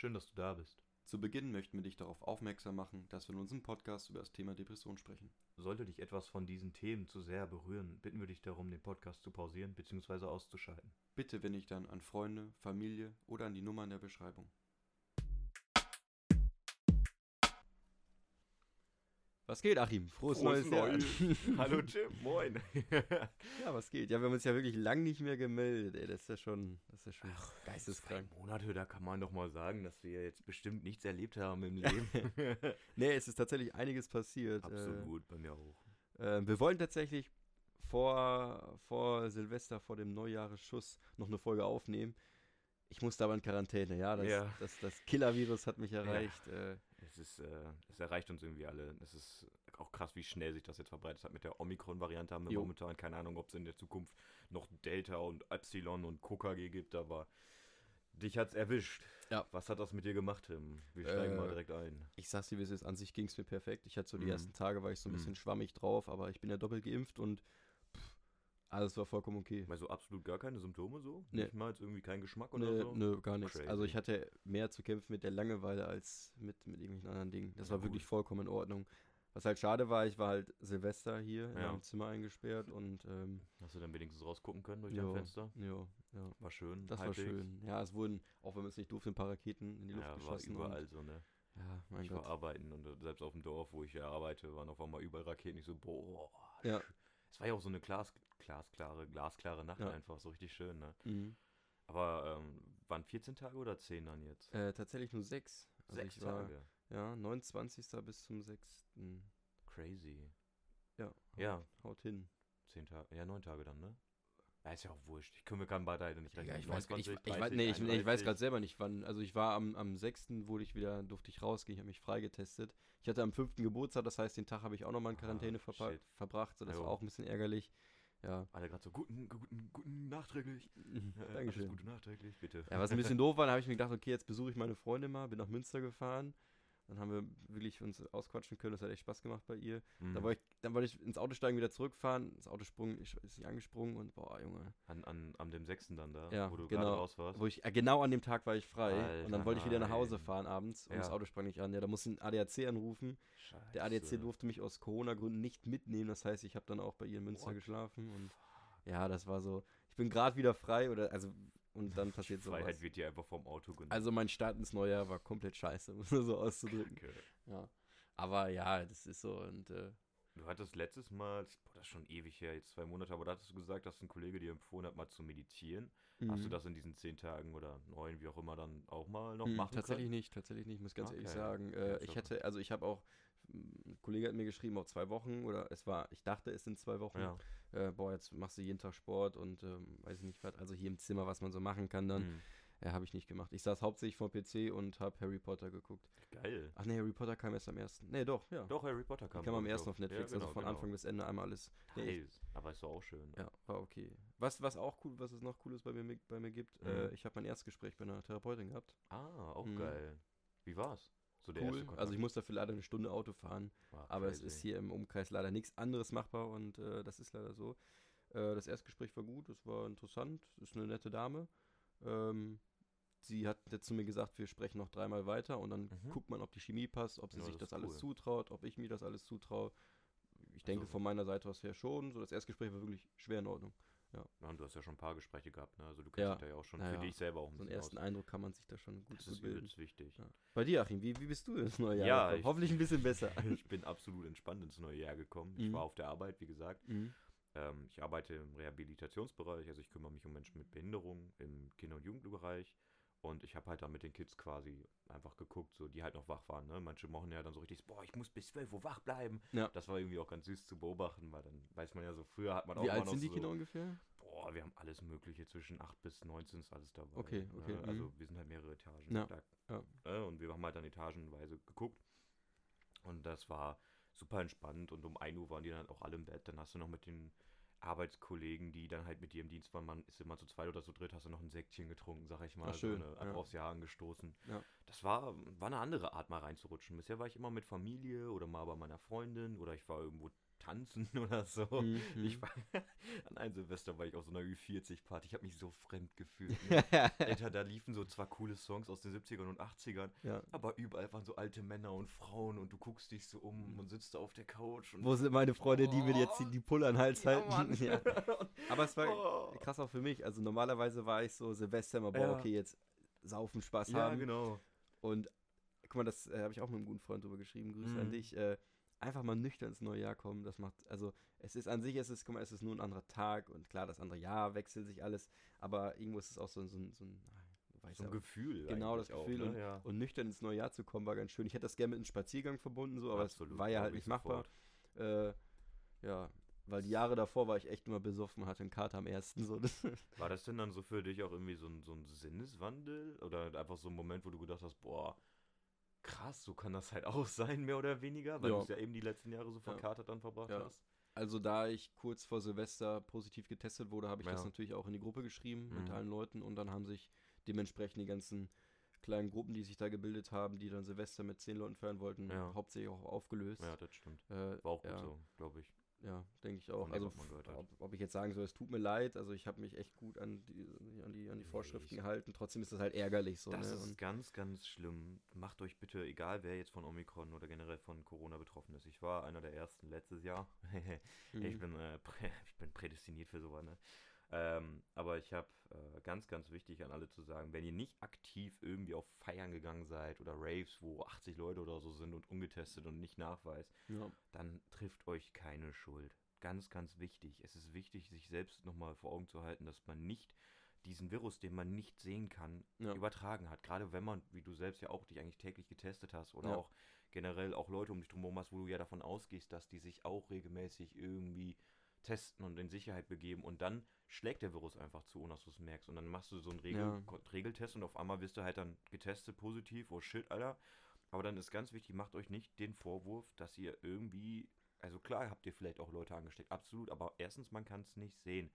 Schön, dass du da bist. Zu Beginn möchten wir dich darauf aufmerksam machen, dass wir in unserem Podcast über das Thema Depression sprechen. Sollte dich etwas von diesen Themen zu sehr berühren, bitten wir dich darum, den Podcast zu pausieren bzw. auszuschalten. Bitte wende dich dann an Freunde, Familie oder an die Nummer in der Beschreibung. Was geht, Achim? Frohes, Frohes neues Jahr. Hallo Jim, moin. ja, was geht? Ja, wir haben uns ja wirklich lang nicht mehr gemeldet, ey. Das ist ja schon, das ist ja schon geisteskrank. Zwei Monate, da kann man doch mal sagen, dass wir jetzt bestimmt nichts erlebt haben im Leben. Nee, es ist tatsächlich einiges passiert. Absolut, bei mir auch. Äh, äh, wir wollen tatsächlich vor, vor Silvester, vor dem Neujahresschuss noch eine Folge aufnehmen. Ich musste aber in Quarantäne, ja. Das, Ja. das, das Killer-Virus hat mich erreicht. Äh, Es ist, äh, es erreicht uns irgendwie alle. Es ist auch krass, wie schnell sich das jetzt verbreitet hat mit der Omikron-Variante. Haben wir Jo. momentan keine Ahnung, ob es in der Zukunft noch Delta und Epsilon und KKG gibt, aber dich hat's erwischt. Ja. Was hat das mit dir gemacht, Tim? Wir steigen Äh, mal direkt ein. Ich sag's dir, wie es ist. An sich ging es mir perfekt. Ich hatte so die Mhm. ersten Tage, war ich so ein Mhm. bisschen schwammig drauf, aber ich bin ja doppelt geimpft und alles war vollkommen okay. Weil so absolut gar keine Symptome so? Nee. Nicht mal jetzt irgendwie kein Geschmack oder Nö, so? nö, gar nichts. Also ich Crazy. hatte mehr zu kämpfen mit der Langeweile als mit, mit irgendwelchen anderen Dingen. Das Ja, war gut. wirklich vollkommen in Ordnung. Was halt schade war, ich war halt Silvester hier in Ja. meinem Zimmer eingesperrt und ähm, Hast du dann wenigstens rausgucken können durch jo, dein Fenster? jo, ja. War schön. Das war halbwegs. schön. Ja, es wurden, auch wenn man es nicht durfte, ein paar Raketen in die Luft Ja, war geschossen. überall Und, so, ne? ja, mein ich Gott. war arbeiten und selbst auf dem Dorf, wo ich ja arbeite, waren auf einmal überall Raketen. Ich so, boah. Ja. Es war ja auch so eine Glas, glasklare, glasklare Nacht Ja. einfach, so richtig schön, ne? Mhm. Aber ähm, waren 14 Tage oder 10 dann jetzt? Äh, tatsächlich nur sechs. Also Sechs ich war, Tage. Ja, 29. bis zum 6. Crazy. Ja. Ja, Haut hin. 10 Tage, ja, 9 Tage dann, ne? Ja, ist ja auch wurscht. Ich können wir kann beide nicht rechnen. Ja, ich weiß, ich, 29, ich, weiß, 30, nee, ich, ich weiß 31. gerade selber nicht, wann. Also ich war am, am 6. wurde ich wieder, durfte ich rausgehen, ich habe mich freigetestet. Ich hatte am 5. Geburtstag, das heißt, den Tag habe ich auch nochmal in Ah, Quarantäne verpa- shit. verbracht. So, das Jo. war auch ein bisschen ärgerlich. Ja. Alle gerade so, guten, guten, guten, nachträglich. Dankeschön. Gute nachträglich, bitte. Ja, was ein bisschen doof war, da habe ich mir gedacht, okay, jetzt besuche ich meine Freundin mal, bin nach Münster gefahren. Dann haben wir wirklich uns ausquatschen können, das hat echt Spaß gemacht bei ihr. Mhm. Dann, wollte ich, dann wollte ich ins Auto steigen, wieder zurückfahren. Das Auto sprung, ich, ist nicht angesprungen und boah, Junge. an, an, an dem 6. dann da, Ja, wo du genau. gerade raus warst. Wo ich, äh, genau an dem Tag war ich frei. und dann Alter, wollte ich wieder nach Hause fahren abends und Ja. das Auto sprang nicht an. Ja, da musste ein ADAC anrufen. Der ADAC Scheiße. durfte mich aus Corona-Gründen nicht mitnehmen. Das heißt, ich habe dann auch bei ihr in Münster What? geschlafen. Und ja, das war so. Ich bin gerade wieder frei oder also und dann passiert sowas. Freiheit wird dir einfach vom Auto genommen. Also mein Start ins neue Jahr war komplett scheiße, um es so auszudrücken. Kacke. Ja. Aber ja, das ist so und äh, Du hattest letztes Mal, boah, das ist schon ewig her, jetzt zwei Monate, aber da hattest du gesagt, dass ein Kollege dir empfohlen hat, mal zu meditieren. Hast du mhm. das in diesen zehn Tagen oder neun, wie auch immer, dann auch mal noch Mhm, machen tatsächlich können? nicht, tatsächlich nicht, muss ganz ehrlich Okay. sagen. Ja, Äh, ich hätte, also ich habe auch, ein Kollege hat mir geschrieben, auf zwei Wochen oder es war, ich dachte, es sind zwei Wochen. Ja. Äh, boah, jetzt machst du jeden Tag Sport und ähm, weiß ich nicht was, also hier im Zimmer, was man so machen kann dann. Mhm. Ja, habe ich nicht gemacht. Ich saß hauptsächlich vor dem PC und habe Harry Potter geguckt. Geil. Ach nee, Harry Potter kam erst am ersten. Nee, doch, ja. Doch, Harry Potter kam. kam am ersten auch. auf Netflix, Ja, genau, also von genau. Anfang bis Ende einmal alles. Nee, ich-. Aber ist doch auch schön. Ja, war okay. Was, was auch cool, was es noch Cooles bei mir, bei mir gibt, Mhm. äh, ich habe mein Erstgespräch bei einer Therapeutin gehabt. Ah, auch Mhm. geil. Wie war's? So der Cool. erste Kontakt. Also ich muss dafür leider eine Stunde Auto fahren, Ah, aber es ist hier im Umkreis leider nichts anderes machbar und äh, das ist leider so. Äh, das Erstgespräch war gut, es war interessant, ist eine nette Dame. Ähm, sie hat jetzt zu mir gesagt, wir sprechen noch dreimal weiter und dann Mhm. guckt man, ob die Chemie passt, ob sie Ja, sich das das, alles cool. zutraut, ob ich mir das alles zutraue. Ich denke Also- von meiner Seite aus her schon. So das Erstgespräch war wirklich schwer in Ordnung. Ja, und du hast ja schon ein paar Gespräche gehabt, ne? Also du kennst Ja. dich da ja auch schon Ja, für dich selber auch ein So einen ersten aus. Eindruck kann man sich da schon gut, Das ist übelst wichtig. Ja. Bei dir, Achim, wie, wie bist du ins neue Jahr Ja, gekommen? ich- Hoffentlich ein bisschen besser. Ich bin absolut entspannt ins neue Jahr gekommen. Ich Mhm. war auf der Arbeit, wie gesagt. Mhm. Ähm, ich arbeite im Rehabilitationsbereich, also ich kümmere mich um Menschen mit Behinderung im Kinder- und Jugendbereich. Und ich habe halt dann mit den Kids quasi einfach geguckt, so die halt noch wach waren. Ne? Manche machen ja dann so richtig, boah, ich muss bis 12 Uhr wach bleiben. Ja. Das war irgendwie auch ganz süß zu beobachten, weil dann weiß man ja so, früher hat man auch Wie alt noch sind die so, Kinder ungefähr? Boah, wir haben alles Mögliche zwischen 8 bis 19 ist alles dabei. Okay, okay, Ne? Also mhm. wir sind halt mehrere Etagen. Ja, Da, ja. Ne? Und wir haben halt dann etagenweise geguckt. Und das war super entspannt. Und um 1 Uhr waren die dann auch alle im Bett. Dann hast du noch mit den Arbeitskollegen, die dann halt mit dir im Dienst waren, man ist immer zu zweit oder zu dritt, hast du noch ein Säckchen getrunken, sag ich mal. Ach, schön, So eine, einfach ja. aufs Jahr angestoßen. Ja. das war, war eine andere Art, mal reinzurutschen. Bisher war ich immer mit Familie oder mal bei meiner Freundin oder ich war irgendwo tanzen oder so. Mhm. Ich war, an einem Silvester war ich auf so einer Ü40-Party. Ich habe mich so fremd gefühlt. Ne? Alter, da liefen so zwar coole Songs aus den 70ern und 80ern, ja. aber überall waren so alte Männer und Frauen und du guckst dich so um und sitzt da auf der Couch. Und Wo sind meine Freunde, die mir jetzt die, die Pulle an den Hals Ja, halten? Ja. Aber es war Oh. krass auch für mich. Also normalerweise war ich so Silvester immer, boah, okay, jetzt saufen, Spaß ja, haben. genau. Und guck mal, das äh, habe ich auch mit einem guten Freund drüber geschrieben. Grüße an Mhm. dich. Äh, einfach mal nüchtern ins neue Jahr kommen. Das macht, also es ist an sich, es ist, guck mal, es ist nur ein anderer Tag und klar, das andere Jahr wechselt sich alles, aber irgendwo ist es auch so, so, ein- so ein, ah, du weißt So ein ja, Gefühl. Genau, das Gefühl Auch, ne? ja. und nüchtern ins neue Jahr zu kommen, war ganz schön. Ich hätte das gerne mit einem Spaziergang verbunden, so, aber es war ja halt nicht machbar. Äh, ja, weil die Jahre davor war ich echt immer besoffen, hatte einen Kater am ersten. So. War das denn dann so für dich auch irgendwie so ein, so ein Sinneswandel? Oder einfach so ein Moment, wo du gedacht hast, boah, krass, so kann das halt auch sein, mehr oder weniger? Weil Ja. du es ja eben die letzten Jahre so Ja. verkatert dann verbracht Ja. hast. also da ich kurz vor Silvester positiv getestet wurde, habe ich das Ja. natürlich auch in die Gruppe geschrieben mit Mhm. allen Leuten und dann haben sich dementsprechend die ganzen kleinen Gruppen, die sich da gebildet haben, die dann Silvester mit zehn Leuten feiern wollten, Ja. hauptsächlich auch aufgelöst. Ja, das stimmt. Äh, War auch gut ja. so, glaube ich. Ja, denke ich auch. Also, ob, ob ich jetzt sagen soll, es tut mir leid, also ich habe mich echt gut an die, an die, an die Nee, Vorschriften ich- gehalten. Trotzdem ist das halt ärgerlich so. Das ne? ist Und, ganz, ganz schlimm. Macht euch bitte, egal wer jetzt von Omikron oder generell von Corona betroffen ist. Ich war einer der ersten letztes Jahr. Ich Mhm. bin, äh, ich bin prädestiniert für sowas, ne? Ähm, aber ich habe äh, ganz, ganz wichtig an alle zu sagen, wenn ihr nicht aktiv irgendwie auf Feiern gegangen seid oder Raves, wo 80 Leute oder so sind und ungetestet und nicht Nachweis, ja. dann trifft euch keine Schuld. Ganz, ganz wichtig. Es ist wichtig, sich selbst nochmal vor Augen zu halten, dass man nicht diesen Virus, den man nicht sehen kann, Ja. übertragen hat. Gerade wenn man, wie du selbst ja auch dich eigentlich täglich getestet hast oder Ja. auch generell auch Leute um dich drum herum hast, wo du ja davon ausgehst, dass die sich auch regelmäßig irgendwie testen und in Sicherheit begeben und dann schlägt der Virus einfach zu, ohne dass du es merkst. Und dann machst du so einen Regel Ja. Regeltest und auf einmal wirst du halt dann getestet positiv, oh shit, Alter. Aber dann ist ganz wichtig, macht euch nicht den Vorwurf, dass ihr irgendwie, also klar habt ihr vielleicht auch Leute angesteckt, absolut, aber erstens, man kann es nicht sehen.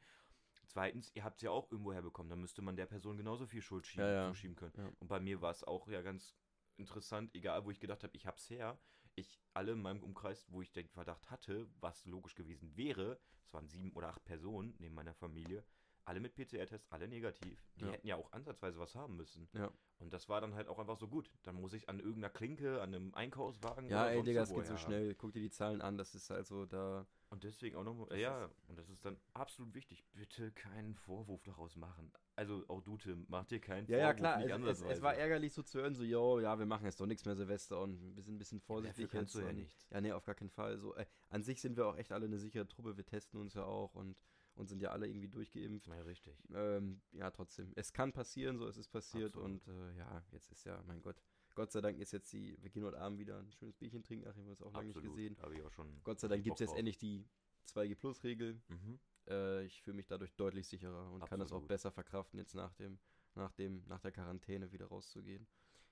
Zweitens, ihr habt es ja auch irgendwo herbekommen, dann müsste man der Person genauso viel Schuld schieben, Ja, ja. zuschieben können. Und bei mir war es auch ja ganz interessant, egal wo ich gedacht habe, ich hab's her, ich alle in meinem Umkreis, wo ich den Verdacht hatte, was logisch gewesen wäre, es waren sieben oder acht Personen neben meiner Familie, alle mit PCR-Test, alle negativ. Die Ja. hätten ja auch ansatzweise was haben müssen. Ja. Und das war dann halt auch einfach so gut. Dann muss ich an irgendeiner Klinke, an einem Einkaufswagen Ja, oder ey, Digga, es geht so schnell. Guck dir die Zahlen an, das ist also da. Und deswegen auch nochmal, ja, und das ist dann absolut wichtig. Bitte keinen Vorwurf daraus machen. Also auch du, Tim, mach dir keinen Ja, Vorwurf. ja, klar. nicht Es, es, es war ärgerlich so zu hören, so, yo, ja, wir machen jetzt doch nichts mehr Silvester und wir sind ein bisschen Ja, vorsichtig dafür kannst du ja nichts. Ja, nee, auf gar keinen Fall. So, äh, an sich sind wir auch echt alle eine sichere Truppe. Wir testen uns ja auch und, und sind ja alle irgendwie durchgeimpft. Ja, richtig. Ähm, ja, trotzdem. Es kann passieren, so es ist passiert Absolut. und äh, ja, jetzt ist ja, mein Gott. Gott sei Dank ist jetzt die, wir gehen heute Abend wieder ein schönes Bierchen trinken, Achim, wir haben uns auch lange nicht Absolut. gesehen. Habe ich auch schon. Gott sei Dank gibt es jetzt drauf. endlich die 2G-Plus-Regel. Mhm. Äh, ich fühle mich dadurch deutlich sicherer und kann das auch Absolut. besser verkraften, jetzt nach dem, nach dem, nach der Quarantäne wieder rauszugehen.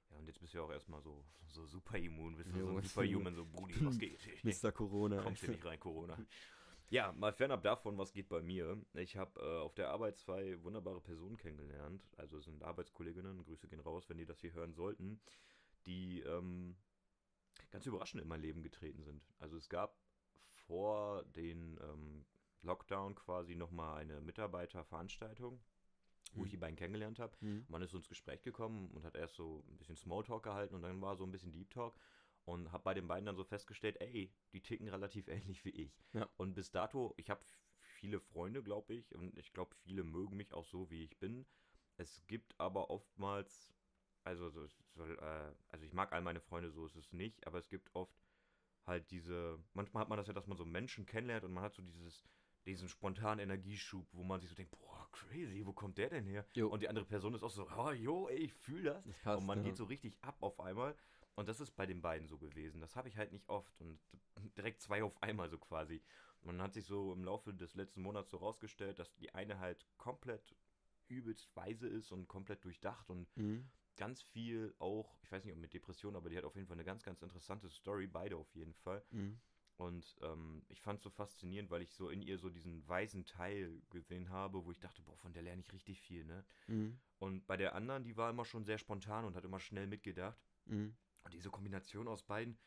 Ja, und jetzt bist du ja auch erstmal so, so super immun. Bist du so ein Superhuman, so Brudi, was geht? Mr. Corona. Kommst hier nicht rein, Corona. Ja, mal fernab davon, was geht bei mir. Ich habe äh, auf der Arbeit zwei wunderbare Personen kennengelernt. Also es sind Arbeitskolleginnen, Grüße gehen raus, wenn die das hier hören sollten, die ähm, ganz überraschend in mein Leben getreten sind. Also es gab vor den ähm, Lockdown quasi nochmal eine Mitarbeiterveranstaltung, wo ich die beiden kennengelernt habe. Mhm. Man ist so ins Gespräch gekommen und hat erst so ein bisschen Smalltalk gehalten und dann war so ein bisschen Deep Talk und habe bei den beiden dann so festgestellt, ey, die ticken relativ ähnlich wie ich. Ja. Und bis dato, ich habe viele Freunde, glaube ich, und ich glaube, viele mögen mich auch so, wie ich bin. Es gibt aber oftmals, also, so, so, äh, also ich mag all meine Freunde, so ist es nicht, aber es gibt oft halt diese, manchmal hat man das ja, dass man so Menschen kennenlernt und man hat so dieses, diesen spontanen Energieschub, wo man sich so denkt, boah, crazy, wo kommt der denn her? Jo. Und die andere Person ist auch so, oh, jo, ey, ich fühle das. Das passt. und man ja. geht so richtig ab auf einmal. Und das ist bei den beiden so gewesen. Das habe ich halt nicht oft. Und direkt zwei auf einmal so quasi. Und man hat sich so im Laufe des letzten Monats so rausgestellt, dass die eine halt komplett übelst weise ist und komplett durchdacht und Mhm. ganz viel auch, ich weiß nicht ob mit Depression, aber die hat auf jeden Fall eine ganz, ganz interessante Story, beide auf jeden Fall. Mhm. Und ähm, ich fand es so faszinierend, weil ich so in ihr so diesen weißen Teil gesehen habe, wo ich dachte, boah, von der lerne ich richtig viel, ne? Mhm. Und bei der anderen, die war immer schon sehr spontan und hat immer schnell mitgedacht. Mhm. Und diese Kombination aus beiden,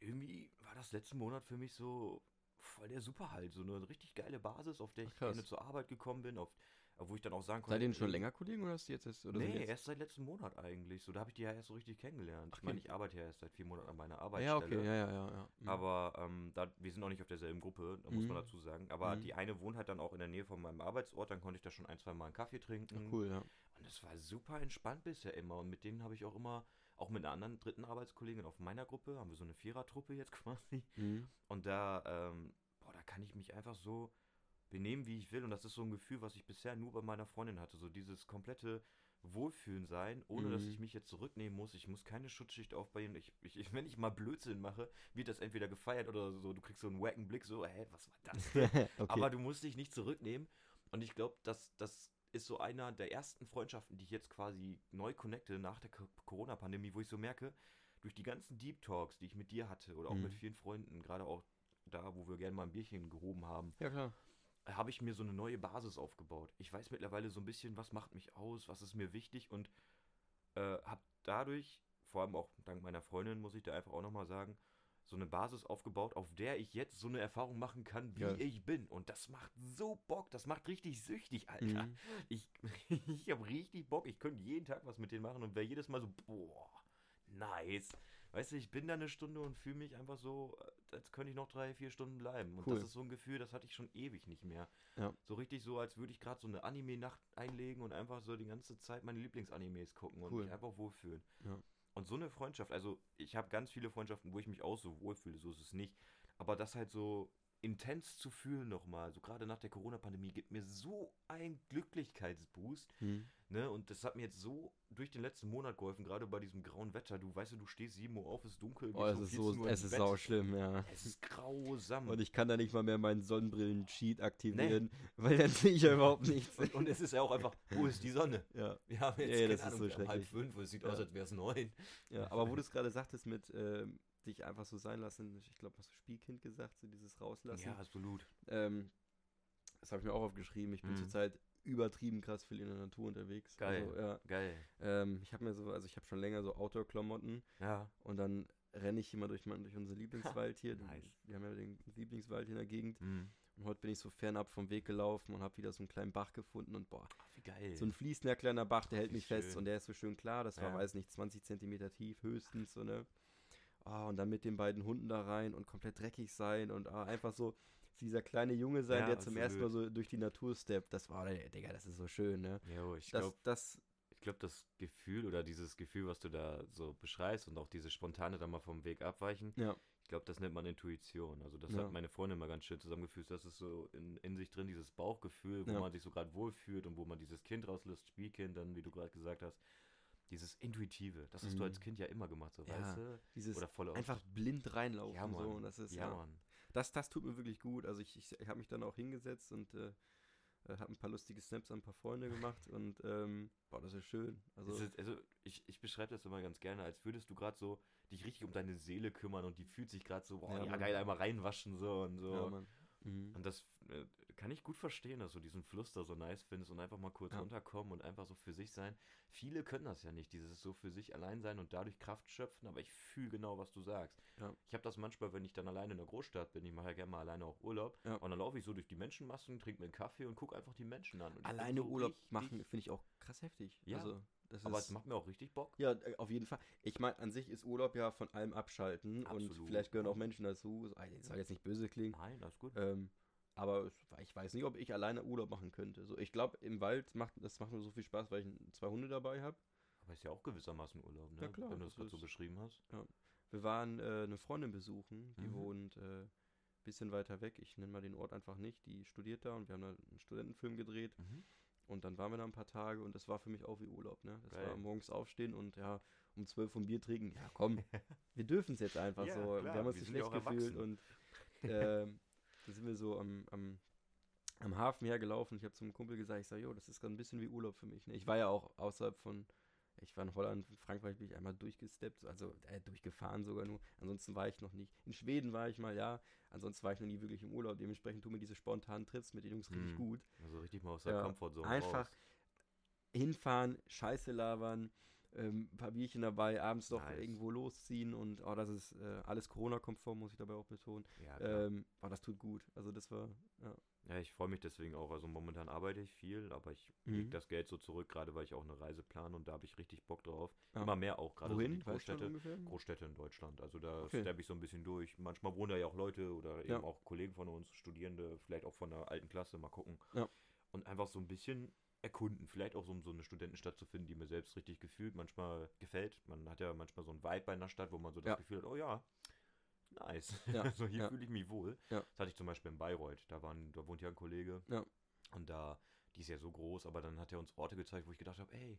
irgendwie war das letzten Monat für mich so voll der Superhalt. So eine richtig geile Basis, auf der ich Ach, gerne zur Arbeit gekommen bin, auf, wo ich dann auch sagen konnte. Seid ihr denn schon länger Kollegen oder hast du jetzt erst? Oder Nee, jetzt? erst seit letzten Monat eigentlich. So, da habe ich die ja erst so richtig kennengelernt. Ach, ich meine, okay. ich arbeite ja erst seit vier Monaten an meiner Arbeitsstelle. ja, okay, ja, ja, ja. ja. Mhm. Aber ähm, da, wir sind auch nicht auf derselben Gruppe, da muss man Mhm. dazu sagen. Aber Mhm. die eine wohnt halt dann auch in der Nähe von meinem Arbeitsort, dann konnte ich da schon ein, zwei Mal einen Kaffee trinken. Ach, cool, ja. Und es war super entspannt bisher immer. Und mit denen habe ich auch immer, auch mit einer anderen dritten Arbeitskollegin auf meiner Gruppe, haben wir so eine Vierertruppe jetzt quasi. Mhm. Und da, ähm, boah, da kann ich mich einfach so benehmen, wie ich will. Und das ist so ein Gefühl, was ich bisher nur bei meiner Freundin hatte. So dieses komplette Wohlfühlen sein, ohne dass Mhm. ich mich jetzt zurücknehmen muss. Ich muss keine Schutzschicht aufbauen. Ich, ich, wenn ich mal Blödsinn mache, wird das entweder gefeiert oder so. Du kriegst so einen wacken Blick, so, hä, was war das? okay. Aber du musst dich nicht zurücknehmen. Und ich glaube, das, das ist so einer der ersten Freundschaften, die ich jetzt quasi neu connecte nach der Co- Corona-Pandemie, wo ich so merke, durch die ganzen Deep Talks, die ich mit dir hatte oder auch Mhm. mit vielen Freunden, gerade auch da, wo wir gerne mal ein Bierchen gehoben haben, ja, klar. habe ich mir so eine neue Basis aufgebaut. Ich weiß mittlerweile so ein bisschen, was macht mich aus, was ist mir wichtig und äh, habe dadurch, vor allem auch dank meiner Freundin, muss ich da einfach auch nochmal sagen, so eine Basis aufgebaut, auf der ich jetzt so eine Erfahrung machen kann, wie Geil. ich bin. Und das macht so Bock, das macht richtig süchtig, Alter. Mhm. Ich, ich habe richtig Bock, ich könnte jeden Tag was mit denen machen und wäre jedes Mal so, boah, nice. Weißt du, ich bin da eine Stunde und fühle mich einfach so, äh, als könnte ich noch drei, vier Stunden bleiben. Und Cool. das ist so ein Gefühl, das hatte ich schon ewig nicht mehr. Ja. So richtig so, als würde ich gerade so eine Anime-Nacht einlegen und einfach so die ganze Zeit meine Lieblingsanimes gucken und Cool. mich einfach wohlfühlen. Ja. Und so eine Freundschaft, also ich habe ganz viele Freundschaften, wo ich mich auch so wohlfühle, so ist es nicht. Aber das halt so intens zu fühlen nochmal, so gerade nach der Corona-Pandemie, gibt mir so einen Glücklichkeitsboost. Mhm. Ne? Und das hat mir jetzt so durch den letzten Monat geholfen, gerade bei diesem grauen Wetter. Du weißt ja, du stehst 7 Uhr auf, es ist dunkel. Oh, es ist 14 so, es ist Bett. sau schlimm, ja. Es ist grausam. Und ich kann da nicht mal mehr meinen Sonnenbrillen-Cheat aktivieren, weil dann sehe ich ja überhaupt nichts. und, und es ist ja auch einfach, wo ist die Sonne? Ja, Wir haben jetzt Ja, ja, das ist Ahnung, so wir haben halb schrecklich. fünf und es sieht Ja. aus, als wäre es neun. ja. Aber wo du es gerade sagtest mit ähm, dich einfach so sein lassen, ich glaube, hast du Spielkind gesagt, so dieses Rauslassen. Ja, absolut. Ähm, das habe ich mir auch aufgeschrieben. Ich bin Mhm. zurzeit übertrieben krass viel in der Natur unterwegs. Geil. Also, ja, Geil. ähm, ich habe mir so, also ich habe schon länger so Outdoor-Klamotten Ja. und dann renne ich immer durch, mein, durch unseren Lieblingswald hier. nice. Wir haben ja den Lieblingswald hier in der Gegend. Mhm. Und heute bin ich so fernab vom Weg gelaufen und habe wieder so einen kleinen Bach gefunden und boah, Ach, wie geil. so ein fließender kleiner Bach, der hält wie mich fest schön. und der ist so schön klar. Das war, Ja. weiß nicht, 20 Zentimeter tief höchstens, so ne. Ah, und dann mit den beiden Hunden da rein und komplett dreckig sein und ah, einfach so dieser kleine Junge sein, Ja, der zum ersten Mal so durch die Natur steppt. Das war, Digga, das ist so schön, ne? jo, ich glaube, das, ich glaube, das Gefühl oder dieses Gefühl, was du da so beschreibst und auch diese spontane dann mal vom Weg abweichen, ja, ich glaube, das nennt man Intuition. Also das Ja. hat meine Freundin mal ganz schön zusammengefügt. Das ist so in, in sich drin, dieses Bauchgefühl, wo Ja. man sich so gerade wohlfühlt und wo man dieses Kind rauslässt, Spielkind, dann, wie du gerade gesagt hast. Dieses Intuitive, das hast du Mhm. als Kind ja immer gemacht, so, Ja, weißt du? dieses Oder voll einfach blind reinlaufen Ja, so Mann. und das ist Ja, ja, Mann. das, das tut mir wirklich gut. Also ich, ich, ich habe mich dann auch hingesetzt und äh, habe ein paar lustige Snaps an ein paar Freunde gemacht und ähm, boah, das ist schön. Also ist, also ich, ich beschreibe das immer ganz gerne, als würdest du gerade so dich richtig um deine Seele kümmern und die fühlt sich gerade so, boah, Ja, ja, geil, einmal reinwaschen so und so. ja. Mhm. Und das äh, kann ich gut verstehen, dass du diesen Fluss da so nice findest und einfach mal kurz Ja. runterkommen und einfach so für sich sein. Viele können das ja nicht, dieses so für sich allein sein und dadurch Kraft schöpfen, aber ich fühle genau, was du sagst. Ja. Ich habe das manchmal, wenn ich dann alleine in der Großstadt bin, ich mache ja gerne mal alleine auch Urlaub Ja. und dann laufe ich so durch die Menschenmassen, trinke mir einen Kaffee und gucke einfach die Menschen an. Und Alleine so Urlaub richtig- machen finde ich auch krass heftig. Ja, Also, das Aber es macht mir auch richtig Bock. Ja, äh, auf jeden Fall. Ich meine, an sich ist Urlaub ja von allem abschalten und Absolut, vielleicht gehören auch Menschen dazu. Das soll jetzt nicht böse klingen. Nein, alles gut. Ähm, aber ich weiß nicht, ob ich alleine Urlaub machen könnte. So, ich glaube, im Wald macht das macht mir so viel Spaß, weil ich zwei Hunde dabei habe. Aber ist ja auch gewissermaßen Urlaub, ne? Ja, klar, Wenn du das gerade so beschrieben hast. Wir waren äh, eine Freundin besuchen, die Mhm. wohnt ein äh, bisschen weiter weg. Ich nenne mal den Ort einfach nicht. Die studiert da und wir haben da einen Studentenfilm gedreht. Mhm. Und dann waren wir da ein paar Tage und das war für mich auch wie Urlaub, ne? Das Geil. war morgens aufstehen und ja, um 12 Uhr ein Bier trinken. Ja, komm, wir dürfen es jetzt einfach Ja, so. klar, wir haben uns wir nicht ja schlecht gefühlt und ähm, dann sind wir so am, am, am Hafen hergelaufen. Ich habe zum Kumpel gesagt, ich sage, jo, das ist gerade ein bisschen wie Urlaub für mich. Ne? Ich war ja auch außerhalb von Ich war in Holland, in Frankreich bin ich einmal durchgesteppt, also äh, durchgefahren sogar nur. Ansonsten war ich noch nicht. In Schweden war ich mal, ja. Ansonsten war ich noch nie wirklich im Urlaub. Dementsprechend tun mir diese spontanen Trips mit den Jungs richtig Mhm. gut. Also richtig mal aus der Ja, Komfortzone einfach raus. hinfahren, Scheiße labern, ähm, ein paar Bierchen dabei, abends doch Nice. irgendwo losziehen und oh, das ist äh, alles Corona-konform, muss ich dabei auch betonen. Ja. Ähm, oh, das tut gut. Also das war, ja. ja ich freue mich deswegen auch. Also momentan arbeite ich viel, aber ich Mhm. leg das Geld so zurück, gerade weil ich auch eine Reise plane und da habe ich richtig Bock drauf. Ja. Immer mehr auch, gerade so Wohin? die du schon Großstädte. Großstädte in Deutschland. Also da Okay. sterbe ich so ein bisschen durch. Manchmal wohnen da ja auch Leute oder eben Ja. auch Kollegen von uns, Studierende, vielleicht auch von der alten Klasse, mal gucken. Ja. Und einfach so ein bisschen erkunden. Vielleicht auch so, um so eine Studentenstadt zu finden, die mir selbst richtig gefühlt, manchmal gefällt. Man hat ja manchmal so ein Vibe bei einer Stadt, wo man so das Ja. Gefühl hat, oh ja, nice. Ja, so hier ja. fühle ich mich wohl. Das hatte ich zum Beispiel in Bayreuth. Da, waren, da wohnt ja ein Kollege. Ja. Und da, die ist ja so groß, aber dann hat er uns Orte gezeigt, wo ich gedacht habe, ey,